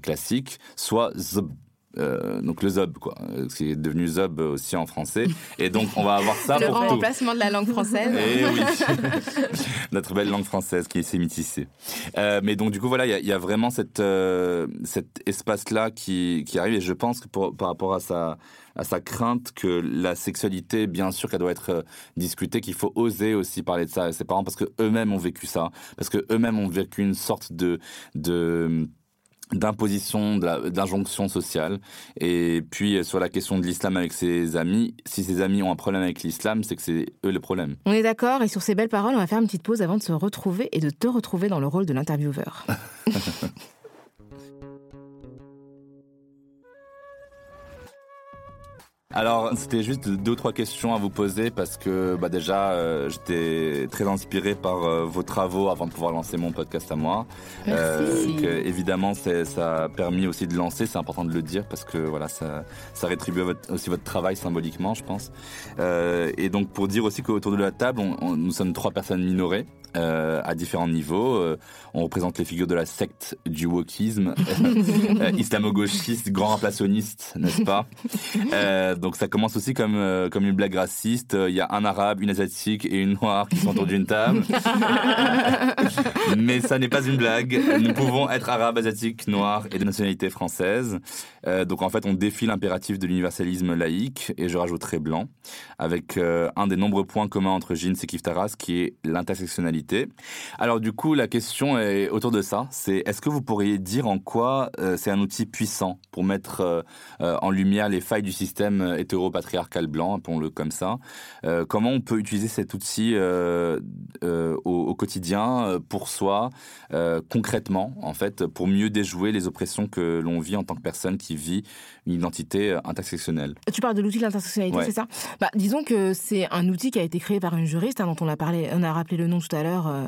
classique, soit zb euh, donc le zob, quoi, qui est devenu zob aussi en français. Et donc on va avoir ça le pour Le remplacement de la langue française. Et eh oui, notre belle langue française qui est sémitissée. Euh, mais donc du coup voilà, il y, a vraiment cette, euh, cet espace-là qui, qui arrive. Et je pense que pour, par rapport à sa à sa crainte que la sexualité, bien sûr, qu'elle doit être discutée, qu'il faut oser aussi parler de ça à ses parents parce que eux-mêmes ont vécu ça, parce que eux-mêmes ont vécu une sorte de de d'imposition, d'injonction sociale. Et puis sur la question de l'islam avec ses amis, si ses amis ont un problème avec l'islam, c'est que c'est eux le problème. On est d'accord, et sur ces belles paroles, on va faire une petite pause avant de se retrouver et de te retrouver dans le rôle de l'intervieweur. Alors, c'était juste deux ou trois questions à vous poser parce que bah, déjà, euh, j'étais très inspiré par euh, vos travaux avant de pouvoir lancer mon podcast à moi. Merci. Euh, évidemment, ça a permis aussi de lancer, c'est important de le dire parce que voilà, ça, ça rétribue aussi votre travail symboliquement, je pense. et donc, pour dire aussi qu'autour de la table, nous sommes trois personnes minorées. Euh, à différents niveaux. Euh, on représente les figures de la secte du wokisme, euh, islamo-gauchiste, grand remplaconniste, n'est-ce pas? Donc ça commence aussi comme, euh, comme une blague raciste. Il y a un arabe, une asiatique et une noire qui sont autour d'une table. Mais ça n'est pas une blague. Nous pouvons être arabes, asiatiques, noirs et de nationalité française. Euh, donc en fait, on défie l'impératif de l'universalisme laïque, et je rajouterai blanc, avec euh, un des nombreux points communs entre Jeans et Kif Taras, qui est l'intersectionnalité. Alors du coup, la question est autour de ça. C'est est-ce que vous pourriez dire en quoi euh, c'est un outil puissant pour mettre en lumière les failles du système hétéro-patriarcal blanc, appelons-le comme ça. Comment on peut utiliser cet outil au, au, quotidien pour soi, concrètement, en fait, pour mieux déjouer les oppressions que l'on vit en tant que personne qui vit une identité euh, intersectionnelle. Tu parles de l'outil de l'intersectionnalité, c'est ça? Bah, Disons que c'est un outil qui a été créé par une juriste, hein, dont on a, parlé, on a rappelé le nom tout à l'heure, euh,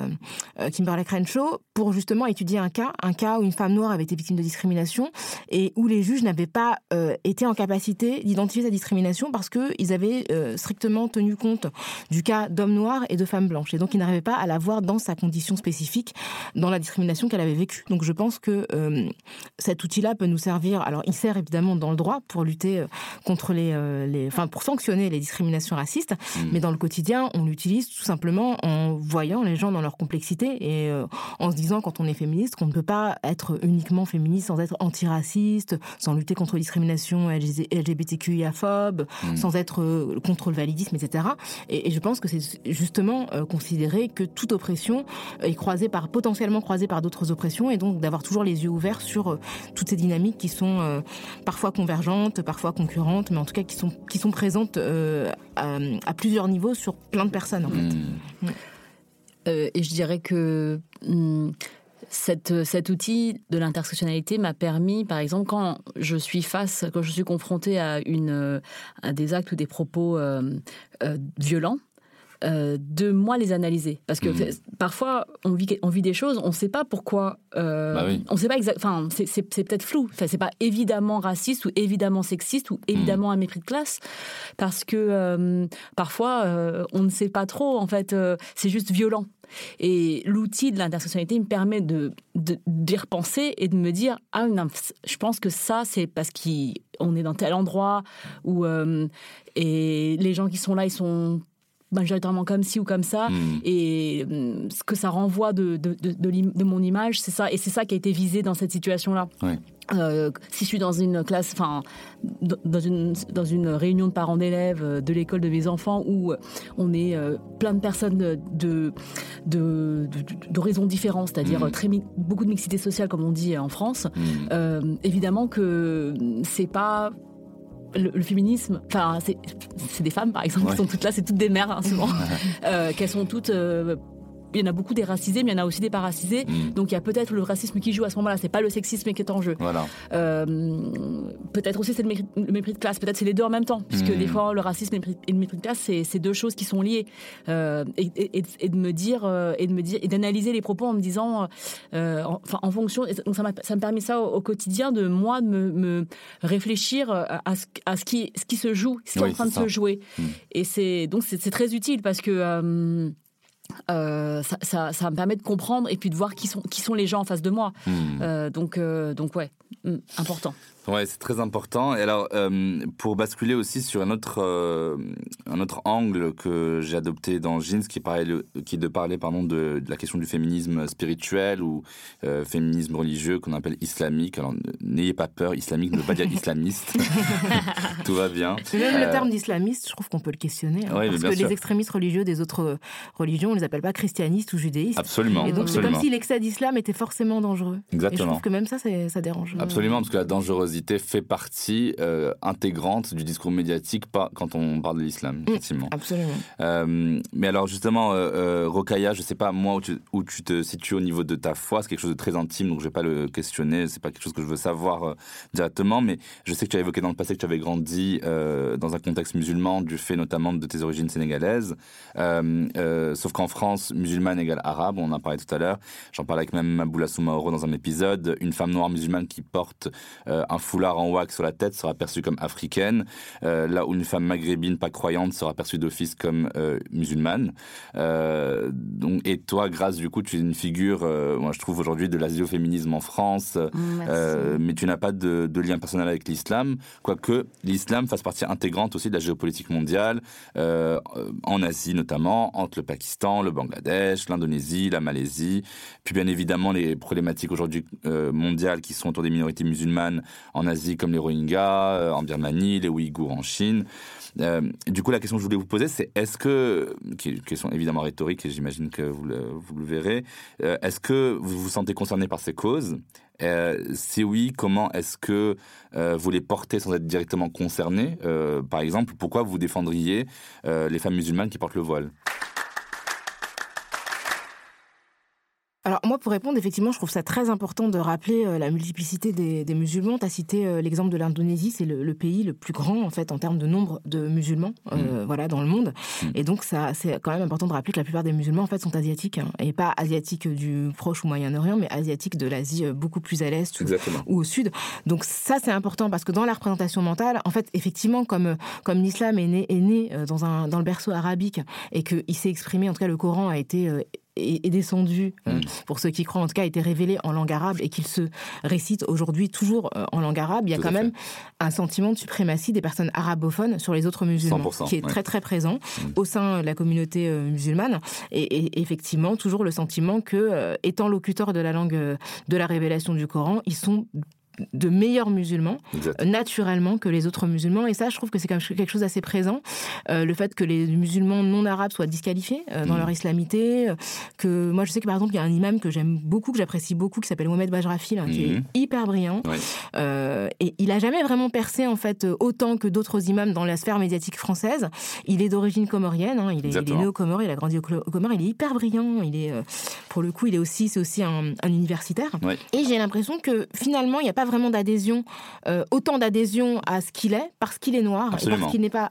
euh, Kimberly Crenshaw, pour justement étudier un cas, un cas où une femme noire avait été victime de discrimination et où les juges n'avaient pas été en capacité d'identifier sa discrimination parce qu'ils avaient strictement tenu compte du cas d'hommes noirs et de femmes blanches. Et donc, ils n'arrivaient pas à la voir dans sa condition spécifique, dans la discrimination qu'elle avait vécue. Donc, je pense que cet outil-là peut nous servir. Alors, il sert évidemment dans le droit pour lutter euh, contre les, euh, les enfin pour sanctionner les discriminations racistes, mmh. mais dans le quotidien, on l'utilise tout simplement en voyant les gens dans leur complexité et euh, en se disant quand on est féministe qu'on ne peut pas être uniquement féministe sans être antiraciste, sans lutter contre les discriminations LGBTQIA-phobes, mmh. sans être contre le validisme, etc. Et, je pense que c'est justement considérer que toute oppression est croisée par potentiellement croisée par d'autres oppressions et donc d'avoir toujours les yeux ouverts sur toutes ces dynamiques qui sont parfois convergentes, parfois concurrentes, mais en tout cas qui sont, qui sont présentes euh, à, plusieurs niveaux sur plein de personnes. En fait. Hmm. Euh, et je dirais que hmm, cette, cet outil de l'intersectionnalité m'a permis, par exemple, quand je suis face, quand je suis confrontée à, une, à des actes ou des propos euh, violents, euh, de moi les analyser. Parce que mmh. parfois, on vit, on vit des choses, on ne sait pas pourquoi. Euh, bah on sait pas exactement. Enfin, c'est peut-être flou. Enfin, c'est pas évidemment raciste ou évidemment sexiste ou évidemment mmh. un mépris de classe. Parce que euh, parfois, on ne sait pas trop. En fait, c'est juste violent. Et l'outil de l'intersectionnalité me permet de, d'y repenser et de me dire ah non, je pense que ça c'est parce qu'on est dans tel endroit où et les gens qui sont là ils sont majoritairement comme ci ou comme ça. Hmm. Et hum, ce que ça renvoie de, de, de, de mon image, c'est ça. Et c'est ça qui a été visé dans cette situation-là. Euh, si je suis dans une classe, enfin, dans une, dans une réunion de parents d'élèves euh, de l'école de mes enfants où on est euh, plein de personnes de, de, d'horizons différents, c'est-à-dire hmm. très, beaucoup de mixité sociale, comme on dit en France, hmm. évidemment que c'est pas le, féminisme, enfin, c'est des femmes par exemple qui sont toutes là, c'est toutes des mères hein, souvent, euh, qu'elles sont toutes euh, il y en a beaucoup des racisés, mais il y en a aussi des pas racisés. Mm. Donc il y a peut-être le racisme qui joue à ce moment-là. C'est pas le sexisme qui est en jeu. Voilà. Euh, peut-être aussi c'est le, mépris, de classe. Peut-être c'est les deux en même temps, puisque mm. des fois le racisme et le mépris de classe, c'est deux choses qui sont liées. Euh, et, de me dire euh, et de me dire et d'analyser les propos en me disant, enfin en fonction. Donc ça, ça me permet ça au, quotidien de moi de me, réfléchir à ce, à ce qui ce qui se joue, ce qui est en train de se jouer. Mm. Et c'est donc c'est très utile parce que euh, ça, ça, me permet de comprendre et puis de voir qui sont, qui sont les gens en face de moi. Hmm. Euh, donc, euh, donc, ouais, hmm, important. Ouais, c'est très important. Et alors, euh, pour basculer aussi sur un autre, euh, un autre angle que j'ai adopté dans Jeans, qui, qui est de parler pardon, de, la question du féminisme spirituel ou euh, féminisme religieux qu'on appelle islamique. Alors, n'ayez pas peur, islamique ne veut pas dire islamiste. Tout va bien. Même le terme d'islamiste, je trouve qu'on peut le questionner. Hein, parce que les extrémistes religieux des autres religions, on les appelle pas christianistes ou judaïstes. Absolument. Et donc, c'est comme si l'excès d'islam était forcément dangereux. Exactement. Et je trouve que même ça, ça dérange. Absolument, parce que la dangerosité fait partie euh, intégrante du discours médiatique pas quand on parle de l'islam, mm, effectivement. absolument. Euh, mais alors justement, euh, Rokaya, je sais pas moi où tu, où tu, te situes au niveau de ta foi, c'est quelque chose de très intime, donc je vais pas le questionner, c'est pas quelque chose que je veux savoir directement, mais je sais que tu as évoqué dans le passé que tu avais grandi dans un contexte musulman, du fait notamment de tes origines sénégalaises, sauf qu'en France, musulmane égale arabe, on en a parlé tout à l'heure, j'en parlais avec même Maboula Soumaoro dans un épisode, une femme noire musulmane qui porte un foulard en wax sur la tête sera perçue comme africaine, euh, là où une femme maghrébine pas croyante sera perçue d'office comme euh, musulmane. Euh, donc, et toi, Grâce, du coup, tu es une figure, moi je trouve aujourd'hui, de l'asioféminisme en France, mais tu n'as pas de, de lien personnel avec l'islam, quoique l'islam fasse partie intégrante aussi de la géopolitique mondiale, en Asie notamment, entre le Pakistan, le Bangladesh, l'Indonésie, la Malaisie, puis bien évidemment les problématiques aujourd'hui euh, mondiales qui sont autour des minorités musulmanes en Asie comme les Rohingyas, euh, en Birmanie, les Ouïghours en Chine. Euh, du coup, la question que je voulais vous poser, c'est est-ce que, qui est une question évidemment rhétorique et j'imagine que vous le, vous le verrez, euh, est-ce que vous vous sentez concerné par ces causes? Si oui, comment est-ce que vous les portez sans être directement concerné Par exemple, pourquoi vous défendriez les femmes musulmanes qui portent le voile? Alors moi, pour répondre, effectivement, je trouve ça très important de rappeler euh, la multiplicité des, des musulmans. Tu as cité euh, l'exemple de l'Indonésie, c'est le, le pays le plus grand en fait en termes de nombre de musulmans, euh, voilà, dans le monde. Et donc ça, c'est quand même important de rappeler que la plupart des musulmans en fait sont asiatiques hein, et pas asiatiques du Proche ou Moyen-Orient, mais asiatiques de l'Asie beaucoup plus à l'est ou, au sud. Donc ça, c'est important parce que dans la représentation mentale, en fait, effectivement, comme comme l'islam est né, est né dans un dans le berceau arabique et qu'il s'est exprimé, en tout cas, le Coran a été est, est descendu, euh, Mm. pour ceux qui croient en tout cas, a été révélé en langue arabe et qu'il se récite aujourd'hui toujours euh, en langue arabe, il y a Tout quand fait. même un sentiment de suprématie des personnes arabophones sur les autres musulmans, 100%, qui est ouais. très très présent Mm. au sein de la communauté euh, musulmane. Et, et effectivement, toujours le sentiment que, étant locuteurs de la langue de la révélation du Coran, ils sont de meilleurs musulmans naturellement que les autres musulmans. Et ça, je trouve que c'est quand même quelque chose d'assez présent. Euh, le fait que les musulmans non arabes soient disqualifiés euh, dans Mhm. leur islamité. euh, que moi, je sais que par exemple, il y a un imam que j'aime beaucoup, que j'apprécie beaucoup, qui s'appelle Mohamed Bajrafi, là, qui est Mhm. hyper brillant. Ouais. Et il a jamais vraiment percé en fait autant que d'autres imams dans la sphère médiatique française. Il est d'origine comorienne, hein, il, est, il est Exactement. né aux Comores, il a grandi aux Comores, il est hyper brillant. Il est, pour le coup, il est aussi, c'est aussi un, un universitaire. Ouais. Et j'ai l'impression que finalement, il n'y a pas vraiment d'adhésion, euh, autant d'adhésion à ce qu'il est, parce qu'il est noir, et parce qu'il n'est pas.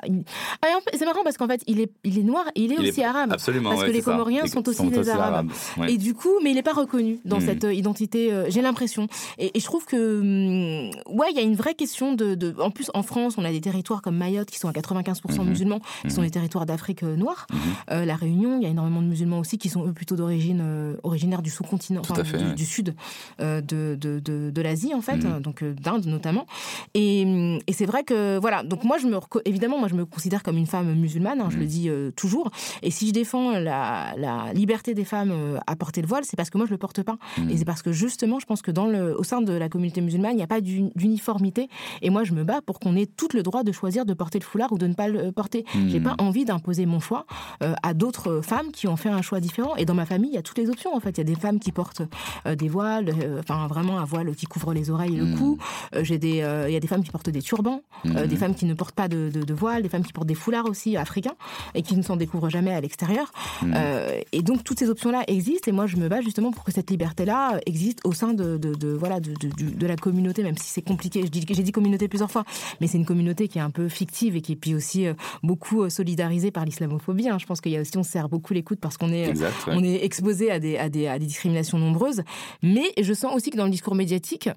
Ah, c'est marrant parce qu'en fait, il est, il est noir et il est Il est- aussi arabe. Absolument. Parce ouais, que les. Comoriens sont aussi des Arabes. Ouais. Et du coup, mais il n'est pas reconnu dans Mhm. cette euh, identité. euh, J'ai l'impression. Et, et je trouve que, hum, ouais, il y a une vraie question de, de- En plus, en France, on a des territoires comme Mayotte qui sont à 95% Mhm. musulmans, qui sont des territoires d'Afrique noire. Euh, la Réunion, il y a énormément de musulmans aussi qui sont eux plutôt d'origine originaire du sous-continent, enfin, du, ouais. du sud de, de, de l'Asie en fait, Euh, donc euh, d'Inde notamment. Et, et c'est vrai que voilà, donc moi je me évidemment moi je me considère comme une femme musulmane, hein, je le dis euh, toujours. Et si je défends la, la liberté des femmes à porter le voile, c'est parce que moi je le porte pas. Et c'est parce que justement, je pense que dans le, au sein de la communauté musulmane, il n'y a pas d'uni- d'uniformité. Et moi, je me bats pour qu'on ait tout le droit de choisir de porter le foulard ou de ne pas le porter. J'ai pas envie d'imposer mon choix euh, à d'autres femmes qui ont fait un choix différent. Et dans ma famille, il y a toutes les options. En fait, il y a des femmes qui portent euh, des voiles, enfin vraiment un voile qui couvre les oreilles le cou. Euh, J'ai des, euh, il y a des femmes qui portent des turbans, euh, des femmes qui ne portent pas de, de, de voile, des femmes qui portent des foulards aussi africains et qui ne s'en découvrent jamais à l'extérieur. Euh, et donc toutes ces options-là existent et moi je me bats justement pour que cette liberté-là existe au sein de, de, voilà de, la communauté, même si c'est compliqué. J'ai dit communauté plusieurs fois, mais c'est une communauté qui est un peu fictive et qui est puis aussi beaucoup solidarisée par l'islamophobie. hein. Je pense qu'il y a aussi on se serre beaucoup l'écoute parce qu'on est Exact. ouais. on est exposé à des, à, des, à des discriminations nombreuses, mais je sens aussi que dans le discours médiatique,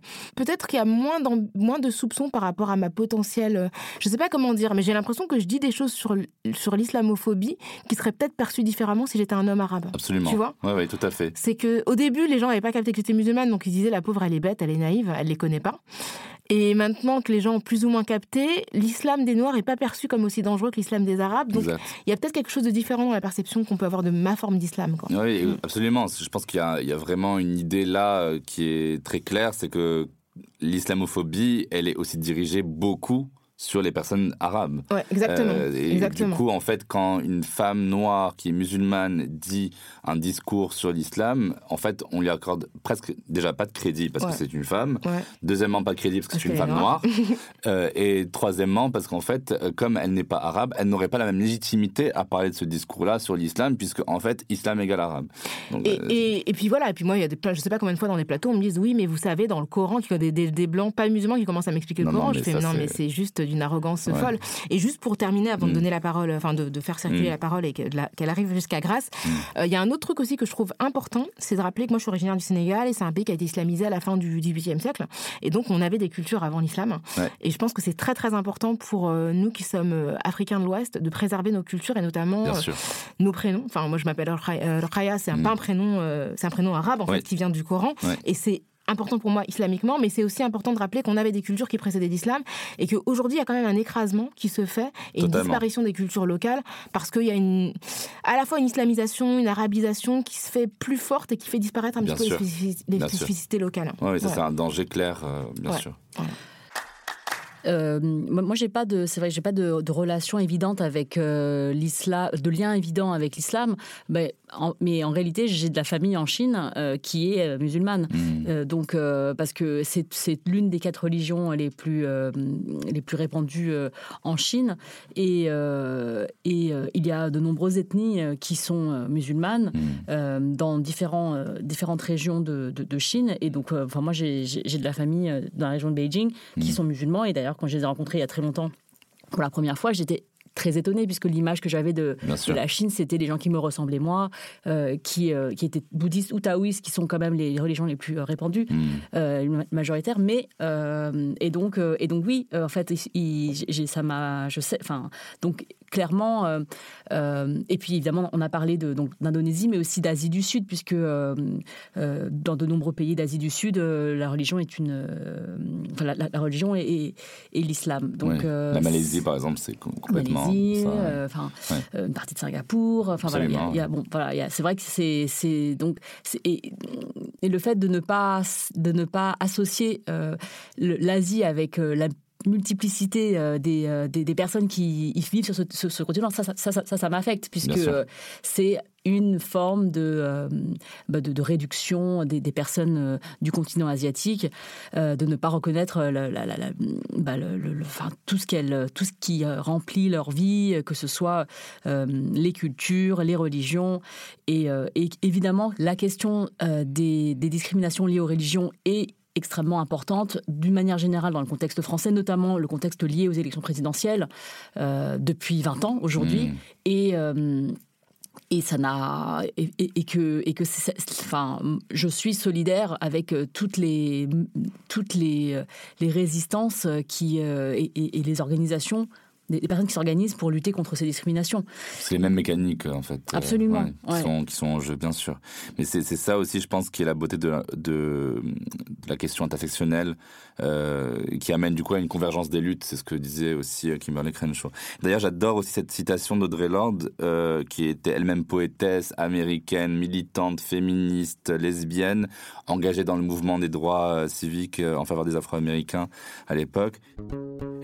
peut-être qu'il y a moins, de soupçons par rapport à ma potentielle. euh, Je sais pas comment dire, mais j'ai l'impression que je dis des choses sur, l'islamophobie qui seraient peut-être perçues différemment si j'étais un homme arabe. Absolument. Tu vois Ouais, ouais, tout à fait. C'est que au début, les gens n'avaient pas capté que j'étais musulmane, donc ils disaient la pauvre, elle est bête, elle est naïve, elle les connaît pas. Et maintenant que les gens ont plus ou moins capté, l'islam des Noirs est pas perçu comme aussi dangereux que l'islam des Arabes. Donc Exact. il y a peut-être quelque chose de différent dans la perception qu'on peut avoir de ma forme d'islam. Oui, absolument. Je pense qu'il y, y a vraiment une idée là euh, qui est très claire, c'est que l'islamophobie, elle est aussi dirigée beaucoup sur les personnes arabes. Ouais, exactement. Euh, et exactement. du coup, en fait, quand une femme noire qui est musulmane dit un discours sur l'islam, en fait, on lui accorde presque déjà pas de crédit parce Ouais. que c'est une femme. Ouais. Deuxièmement, pas de crédit parce que Parce c'est une femme noire. Euh, et troisièmement, parce qu'en fait, euh, comme elle n'est pas arabe, elle n'aurait pas la même légitimité à parler de ce discours-là sur l'islam, puisque en fait, islam égale arabe. Donc, Et, euh, et, et puis voilà, et puis moi, il y a des, je sais pas combien de fois dans les plateaux, on me dit oui, mais vous savez, dans le Coran, qu'il y a des, des, des blancs pas musulmans qui commencent à m'expliquer le Non, non, Coran. je fais ça, non, mais c'est juste d'une arrogance Ouais. folle. Et juste pour terminer, avant de Mm. donner la parole, enfin de, de faire circuler Mm. la parole et qu'elle arrive jusqu'à Grasse, euh, il y a un autre truc aussi que je trouve important, c'est de rappeler que moi je suis originaire du Sénégal et c'est un pays qui a été islamisé à la fin du XVIIIe siècle. Et donc on avait des cultures avant l'islam. Ouais. Et je pense que c'est très très important pour euh, nous qui sommes euh, africains de l'Ouest de préserver nos cultures et notamment nos prénoms. Enfin, moi, je m'appelle Rokhaya, c'est un, Mm. pas un prénom, c'est un prénom arabe en Ouais. fait qui vient du Coran, et c'est important pour moi islamiquement, mais c'est aussi important de rappeler qu'on avait des cultures qui précédaient l'islam et qu'aujourd'hui il y a quand même un écrasement qui se fait et une disparition des cultures locales parce qu'il y a une, à la fois une islamisation, une arabisation qui se fait plus forte et qui fait disparaître un Bien petit peu les, spécificités locales. Ouais, ça Ouais. c'est un danger clair, euh, bien Ouais. sûr. Euh, moi, j'ai pas de, c'est vrai, j'ai pas de, de relation évidente avec euh, l'islam, de lien évident avec l'islam. Mais en, mais en réalité, j'ai de la famille en Chine euh, qui est euh, musulmane. Mm. Euh, donc, euh, parce que c'est, l'une des quatre religions les plus, les plus répandues en Chine. Et, et il y a de nombreuses ethnies qui sont musulmanes Mm. euh, dans différents, différentes régions de, de, de Chine. Et donc, enfin, moi, j'ai, de la famille dans la région de Beijing qui Mm. sont musulmans. Et d'ailleurs, quand je les ai rencontrés il y a très longtemps pour la première fois, j'étais très étonnée puisque l'image que j'avais de, la Chine, c'était les gens qui me ressemblaient moi, euh, qui, euh, qui étaient bouddhistes ou taoïstes, qui sont quand même les religions les plus euh, répandues, Mm. euh, ma- majoritaires. Mais et donc et donc oui, en fait, j'ai- ça m'a, je sais, enfin donc clairement. et puis évidemment, on a parlé de donc d'Indonésie, mais aussi d'Asie du Sud, puisque dans de nombreux pays d'Asie du Sud, la religion est une, enfin la, religion est l'islam. Donc Ouais. la Malaisie, par exemple, c'est com- complètement. Malaisie, euh, enfin Ouais. euh, une partie de Singapour. Enfin voilà, il y a- Absolument. il y a, bon voilà, il y a- c'est vrai que c'est c'est donc c'est- et, et le fait de ne pas de ne pas associer euh, l'Asie avec la multiplicité euh, des, euh, des, des personnes qui y vivent sur ce, ce, ce continent, ça, ça, ça, m'affecte, puisque euh, c'est une forme de, bah, de, de réduction des, des personnes du continent asiatique, de ne pas reconnaître la- la- la- la- bah, le- le- le- enfin, tout, ce qu'elle- tout ce qui remplit leur vie, que ce soit les cultures, les religions. Et, et évidemment, la question des, des discriminations liées aux religions est extrêmement importante d'une manière générale dans le contexte français, notamment le contexte lié aux élections présidentielles euh, depuis 20 ans aujourd'hui. Mm. Et, euh, et ça n'a et, que et que enfin je suis solidaire avec euh, toutes les toutes les les résistances qui et, et- et les organisations des des personnes qui s'organisent pour lutter contre ces discriminations. C'est les mêmes mécaniques, en fait. euh, Absolument, ouais, qui, sont, qui sont en jeu, bien sûr. Mais c'est ça aussi, je pense, qui est la beauté de, la- de, de la question intersectionnelle, euh, qui amène du coup à une convergence des luttes. C'est ce que disait aussi euh, Kimberly Crenshaw. D'ailleurs, j'adore aussi cette citation d'Audrey Lorde, euh, qui était elle-même poétesse, américaine, militante, féministe, lesbienne, engagée dans le mouvement des droits civiques en faveur des Afro-Américains à l'époque.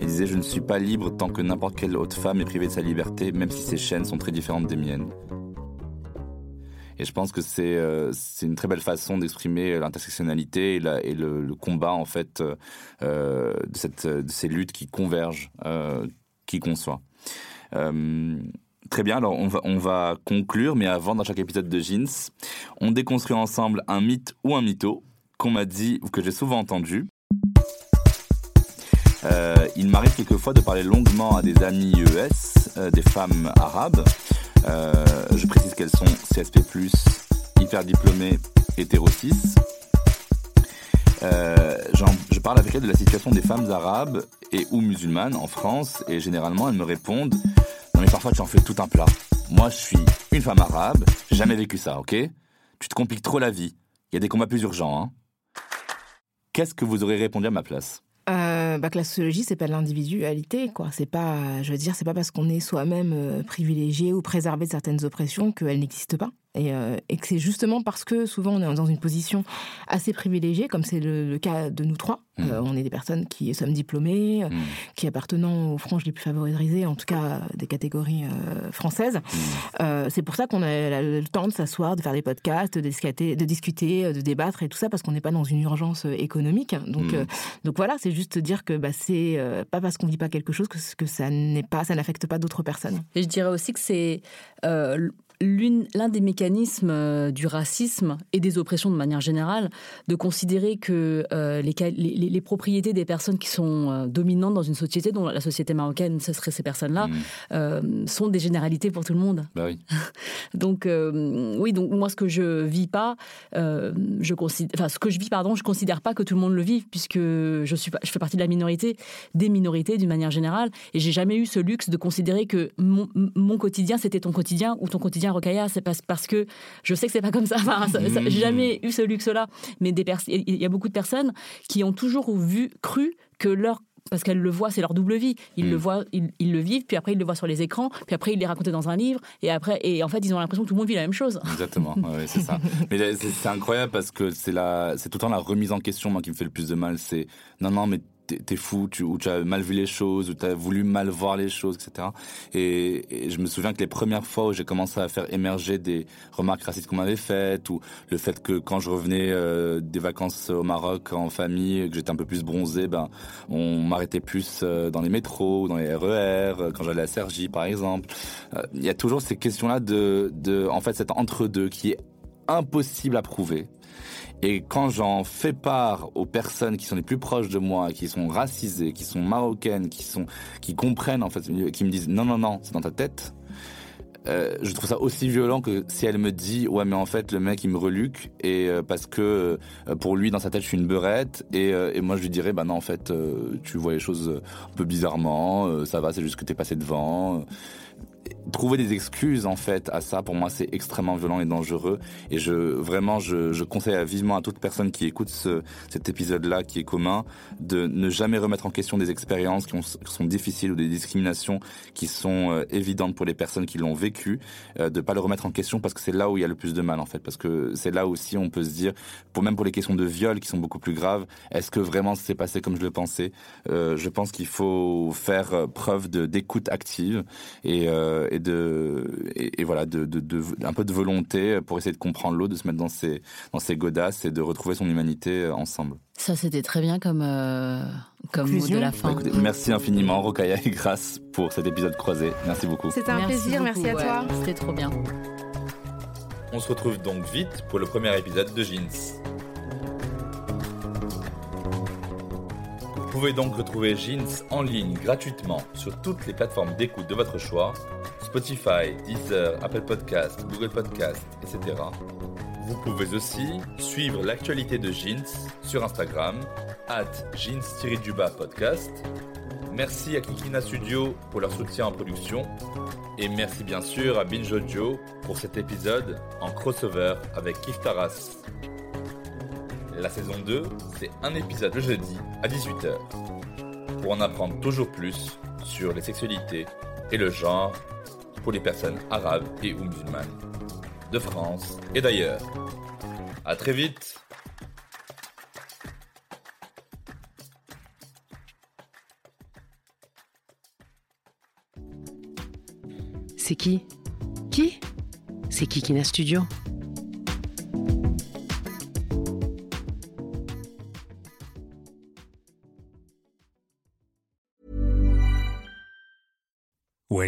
Elle disait Je ne suis pas libre tant que n'importe quelle autre femme est privée de sa liberté, même si ses chaînes sont très différentes des miennes. Et je pense que c'est euh, une très belle façon d'exprimer l'intersectionnalité et, le, combat en fait euh, de, cette, de ces luttes qui convergent, euh, qui qu'on soit. Euh, Très bien, alors on va, on va conclure, mais avant, dans chaque épisode de Jeans, on déconstruit ensemble un mythe ou un mytho qu'on m'a dit ou que j'ai souvent entendu. Euh, il m'arrive quelquefois de parler longuement à des amis ES, euh, des femmes arabes. Euh, je précise qu'elles sont CSP+, hyper diplômées, hétéro-cis. Euh, j'en- je parle avec elles de la situation des femmes arabes et ou musulmanes en France et généralement elles me répondent Non mais parfois tu en fais tout un plat. Moi je suis une femme arabe, jamais vécu ça, ok? Tu te compliques trop la vie. Il y a des combats plus urgents, hein. Qu'est-ce que vous aurez répondu à ma place? Euh, bah, que la sociologie, c'est pas de l'individualité, quoi. C'est pas, je veux dire, c'est pas parce qu'on est soi-même euh, privilégié ou préservé de certaines oppressions qu'elles n'existent pas. Et, euh, et que c'est justement parce que souvent on est dans une position assez privilégiée, comme c'est le, le cas de nous trois. Mmh. Euh, on est des personnes qui sommes diplômées, euh, Mm. qui appartenant aux franges les plus favorisées, en tout cas des catégories euh, françaises. Mm. Euh, c'est pour ça qu'on a le temps de s'asseoir, de faire des podcasts, de discuter, de, discuter, de débattre et tout ça, parce qu'on n'est pas dans une urgence économique. Donc, donc voilà, c'est juste dire que bah, c'est euh, pas parce qu'on vit pas quelque chose que, que ça n'est pas, ça n'affecte pas d'autres personnes. Et je dirais aussi que c'est euh, l'un des mécanismes euh, du racisme et des oppressions de manière générale, de considérer que euh, les, propriétés des personnes qui sont euh, dominantes dans une société, dont la société marocaine, ce seraient ces personnes-là, Mm. euh, sont des généralités pour tout le monde. Bah oui. Donc oui, donc moi ce que je vis pas, je considère, enfin ce que je vis pardon, je considère pas que tout le monde le vive puisque je suis, je fais partie de la minorité, des minorités d'une manière générale, et j'ai jamais eu ce luxe de considérer que mon, mon quotidien c'était ton quotidien ou ton quotidien Rokaya, c'est parce, parce que je sais que c'est pas comme ça. Enfin, ça- ça- j'ai jamais eu ce luxe-là, mais des il y a beaucoup de personnes qui ont toujours vu, cru que leur parce qu'elles le voient, c'est leur double vie. Ils Mm. le voient, ils, ils le vivent, puis après ils le voient sur les écrans, puis après ils les racontent dans un livre, et après, et en fait ils ont l'impression que tout le monde vit la même chose. Exactement, c'est ça. Mais c'est c'est incroyable parce que c'est la, c'est tout le temps la remise en question moi qui me fait le plus de mal. C'est non non mais t'es fou, ou tu as mal vu les choses, ou tu as voulu mal voir les choses, etc. Et, je me souviens que les premières fois où j'ai commencé à faire émerger des remarques racistes qu'on m'avait faites, ou le fait que quand je revenais euh, des vacances au Maroc en famille, que j'étais un peu plus bronzé, ben on m'arrêtait plus euh, dans les métros, dans les RER, euh, quand j'allais à Sergi par exemple. Il y a toujours ces questions-là de, de, en fait, cet entre-deux qui est impossible à prouver. Et quand j'en fais part aux personnes qui sont les plus proches de moi, qui sont racisées, qui sont marocaines, qui sont, qui comprennent en fait, qui me disent non non non, c'est dans ta tête. euh, je trouve ça aussi violent que si elle me dit ouais mais en fait le mec il me reluque et euh, parce que euh, pour lui dans sa tête je suis une beurette et, euh, et moi je lui dirais bah non en fait euh, tu vois les choses euh, un peu bizarrement ça va c'est juste que t'es passé devant trouver des excuses en fait à ça pour moi c'est extrêmement violent et dangereux. Et je vraiment je, je conseille vivement à toute personne qui écoute ce, cet épisode là qui est commun de ne jamais remettre en question des expériences qui, ont- qui sont difficiles ou des discriminations qui sont euh, évidentes pour les personnes qui l'ont vécu euh, de pas le remettre en question parce que c'est là où il y a le plus de mal en fait. Parce que c'est là aussi on peut se dire pour même pour les questions de viol qui sont beaucoup plus graves est-ce que vraiment ça s'est passé comme je le pensais? Euh, je pense qu'il faut faire euh, preuve d'écoute active et, euh, et de et, et voilà de, de, de- un peu de volonté pour essayer de comprendre l'autre, de se mettre dans ses dans ses godasses et de retrouver son humanité euh, ensemble. Ça c'était très bien comme euh, comme mot de la Bah, fin. écoutez, merci infiniment Rokaya et Grâce pour cet épisode croisé. Merci beaucoup. C'était un plaisir, beaucoup, merci à ouais, toi. C'était trop bien. On se retrouve donc vite pour le premier épisode de Jeans. Vous pouvez donc retrouver Jeans en ligne gratuitement sur toutes les plateformes d'écoute de votre choix, Spotify, Deezer, Apple Podcast, Google Podcast, etc. Vous pouvez aussi suivre l'actualité de Jeans sur Instagram, at jeans podcast. Merci à Kikina Studio pour leur soutien en production. Et merci bien sûr à Binge Audio pour cet épisode en crossover avec Kif Taras. La saison 2, c'est un épisode le jeudi à 18h. Pour en apprendre toujours plus sur les sexualités et le genre pour les personnes arabes et ou musulmanes de France et d'ailleurs. À très vite C'est qui? Qui? C'est Kikina Studio?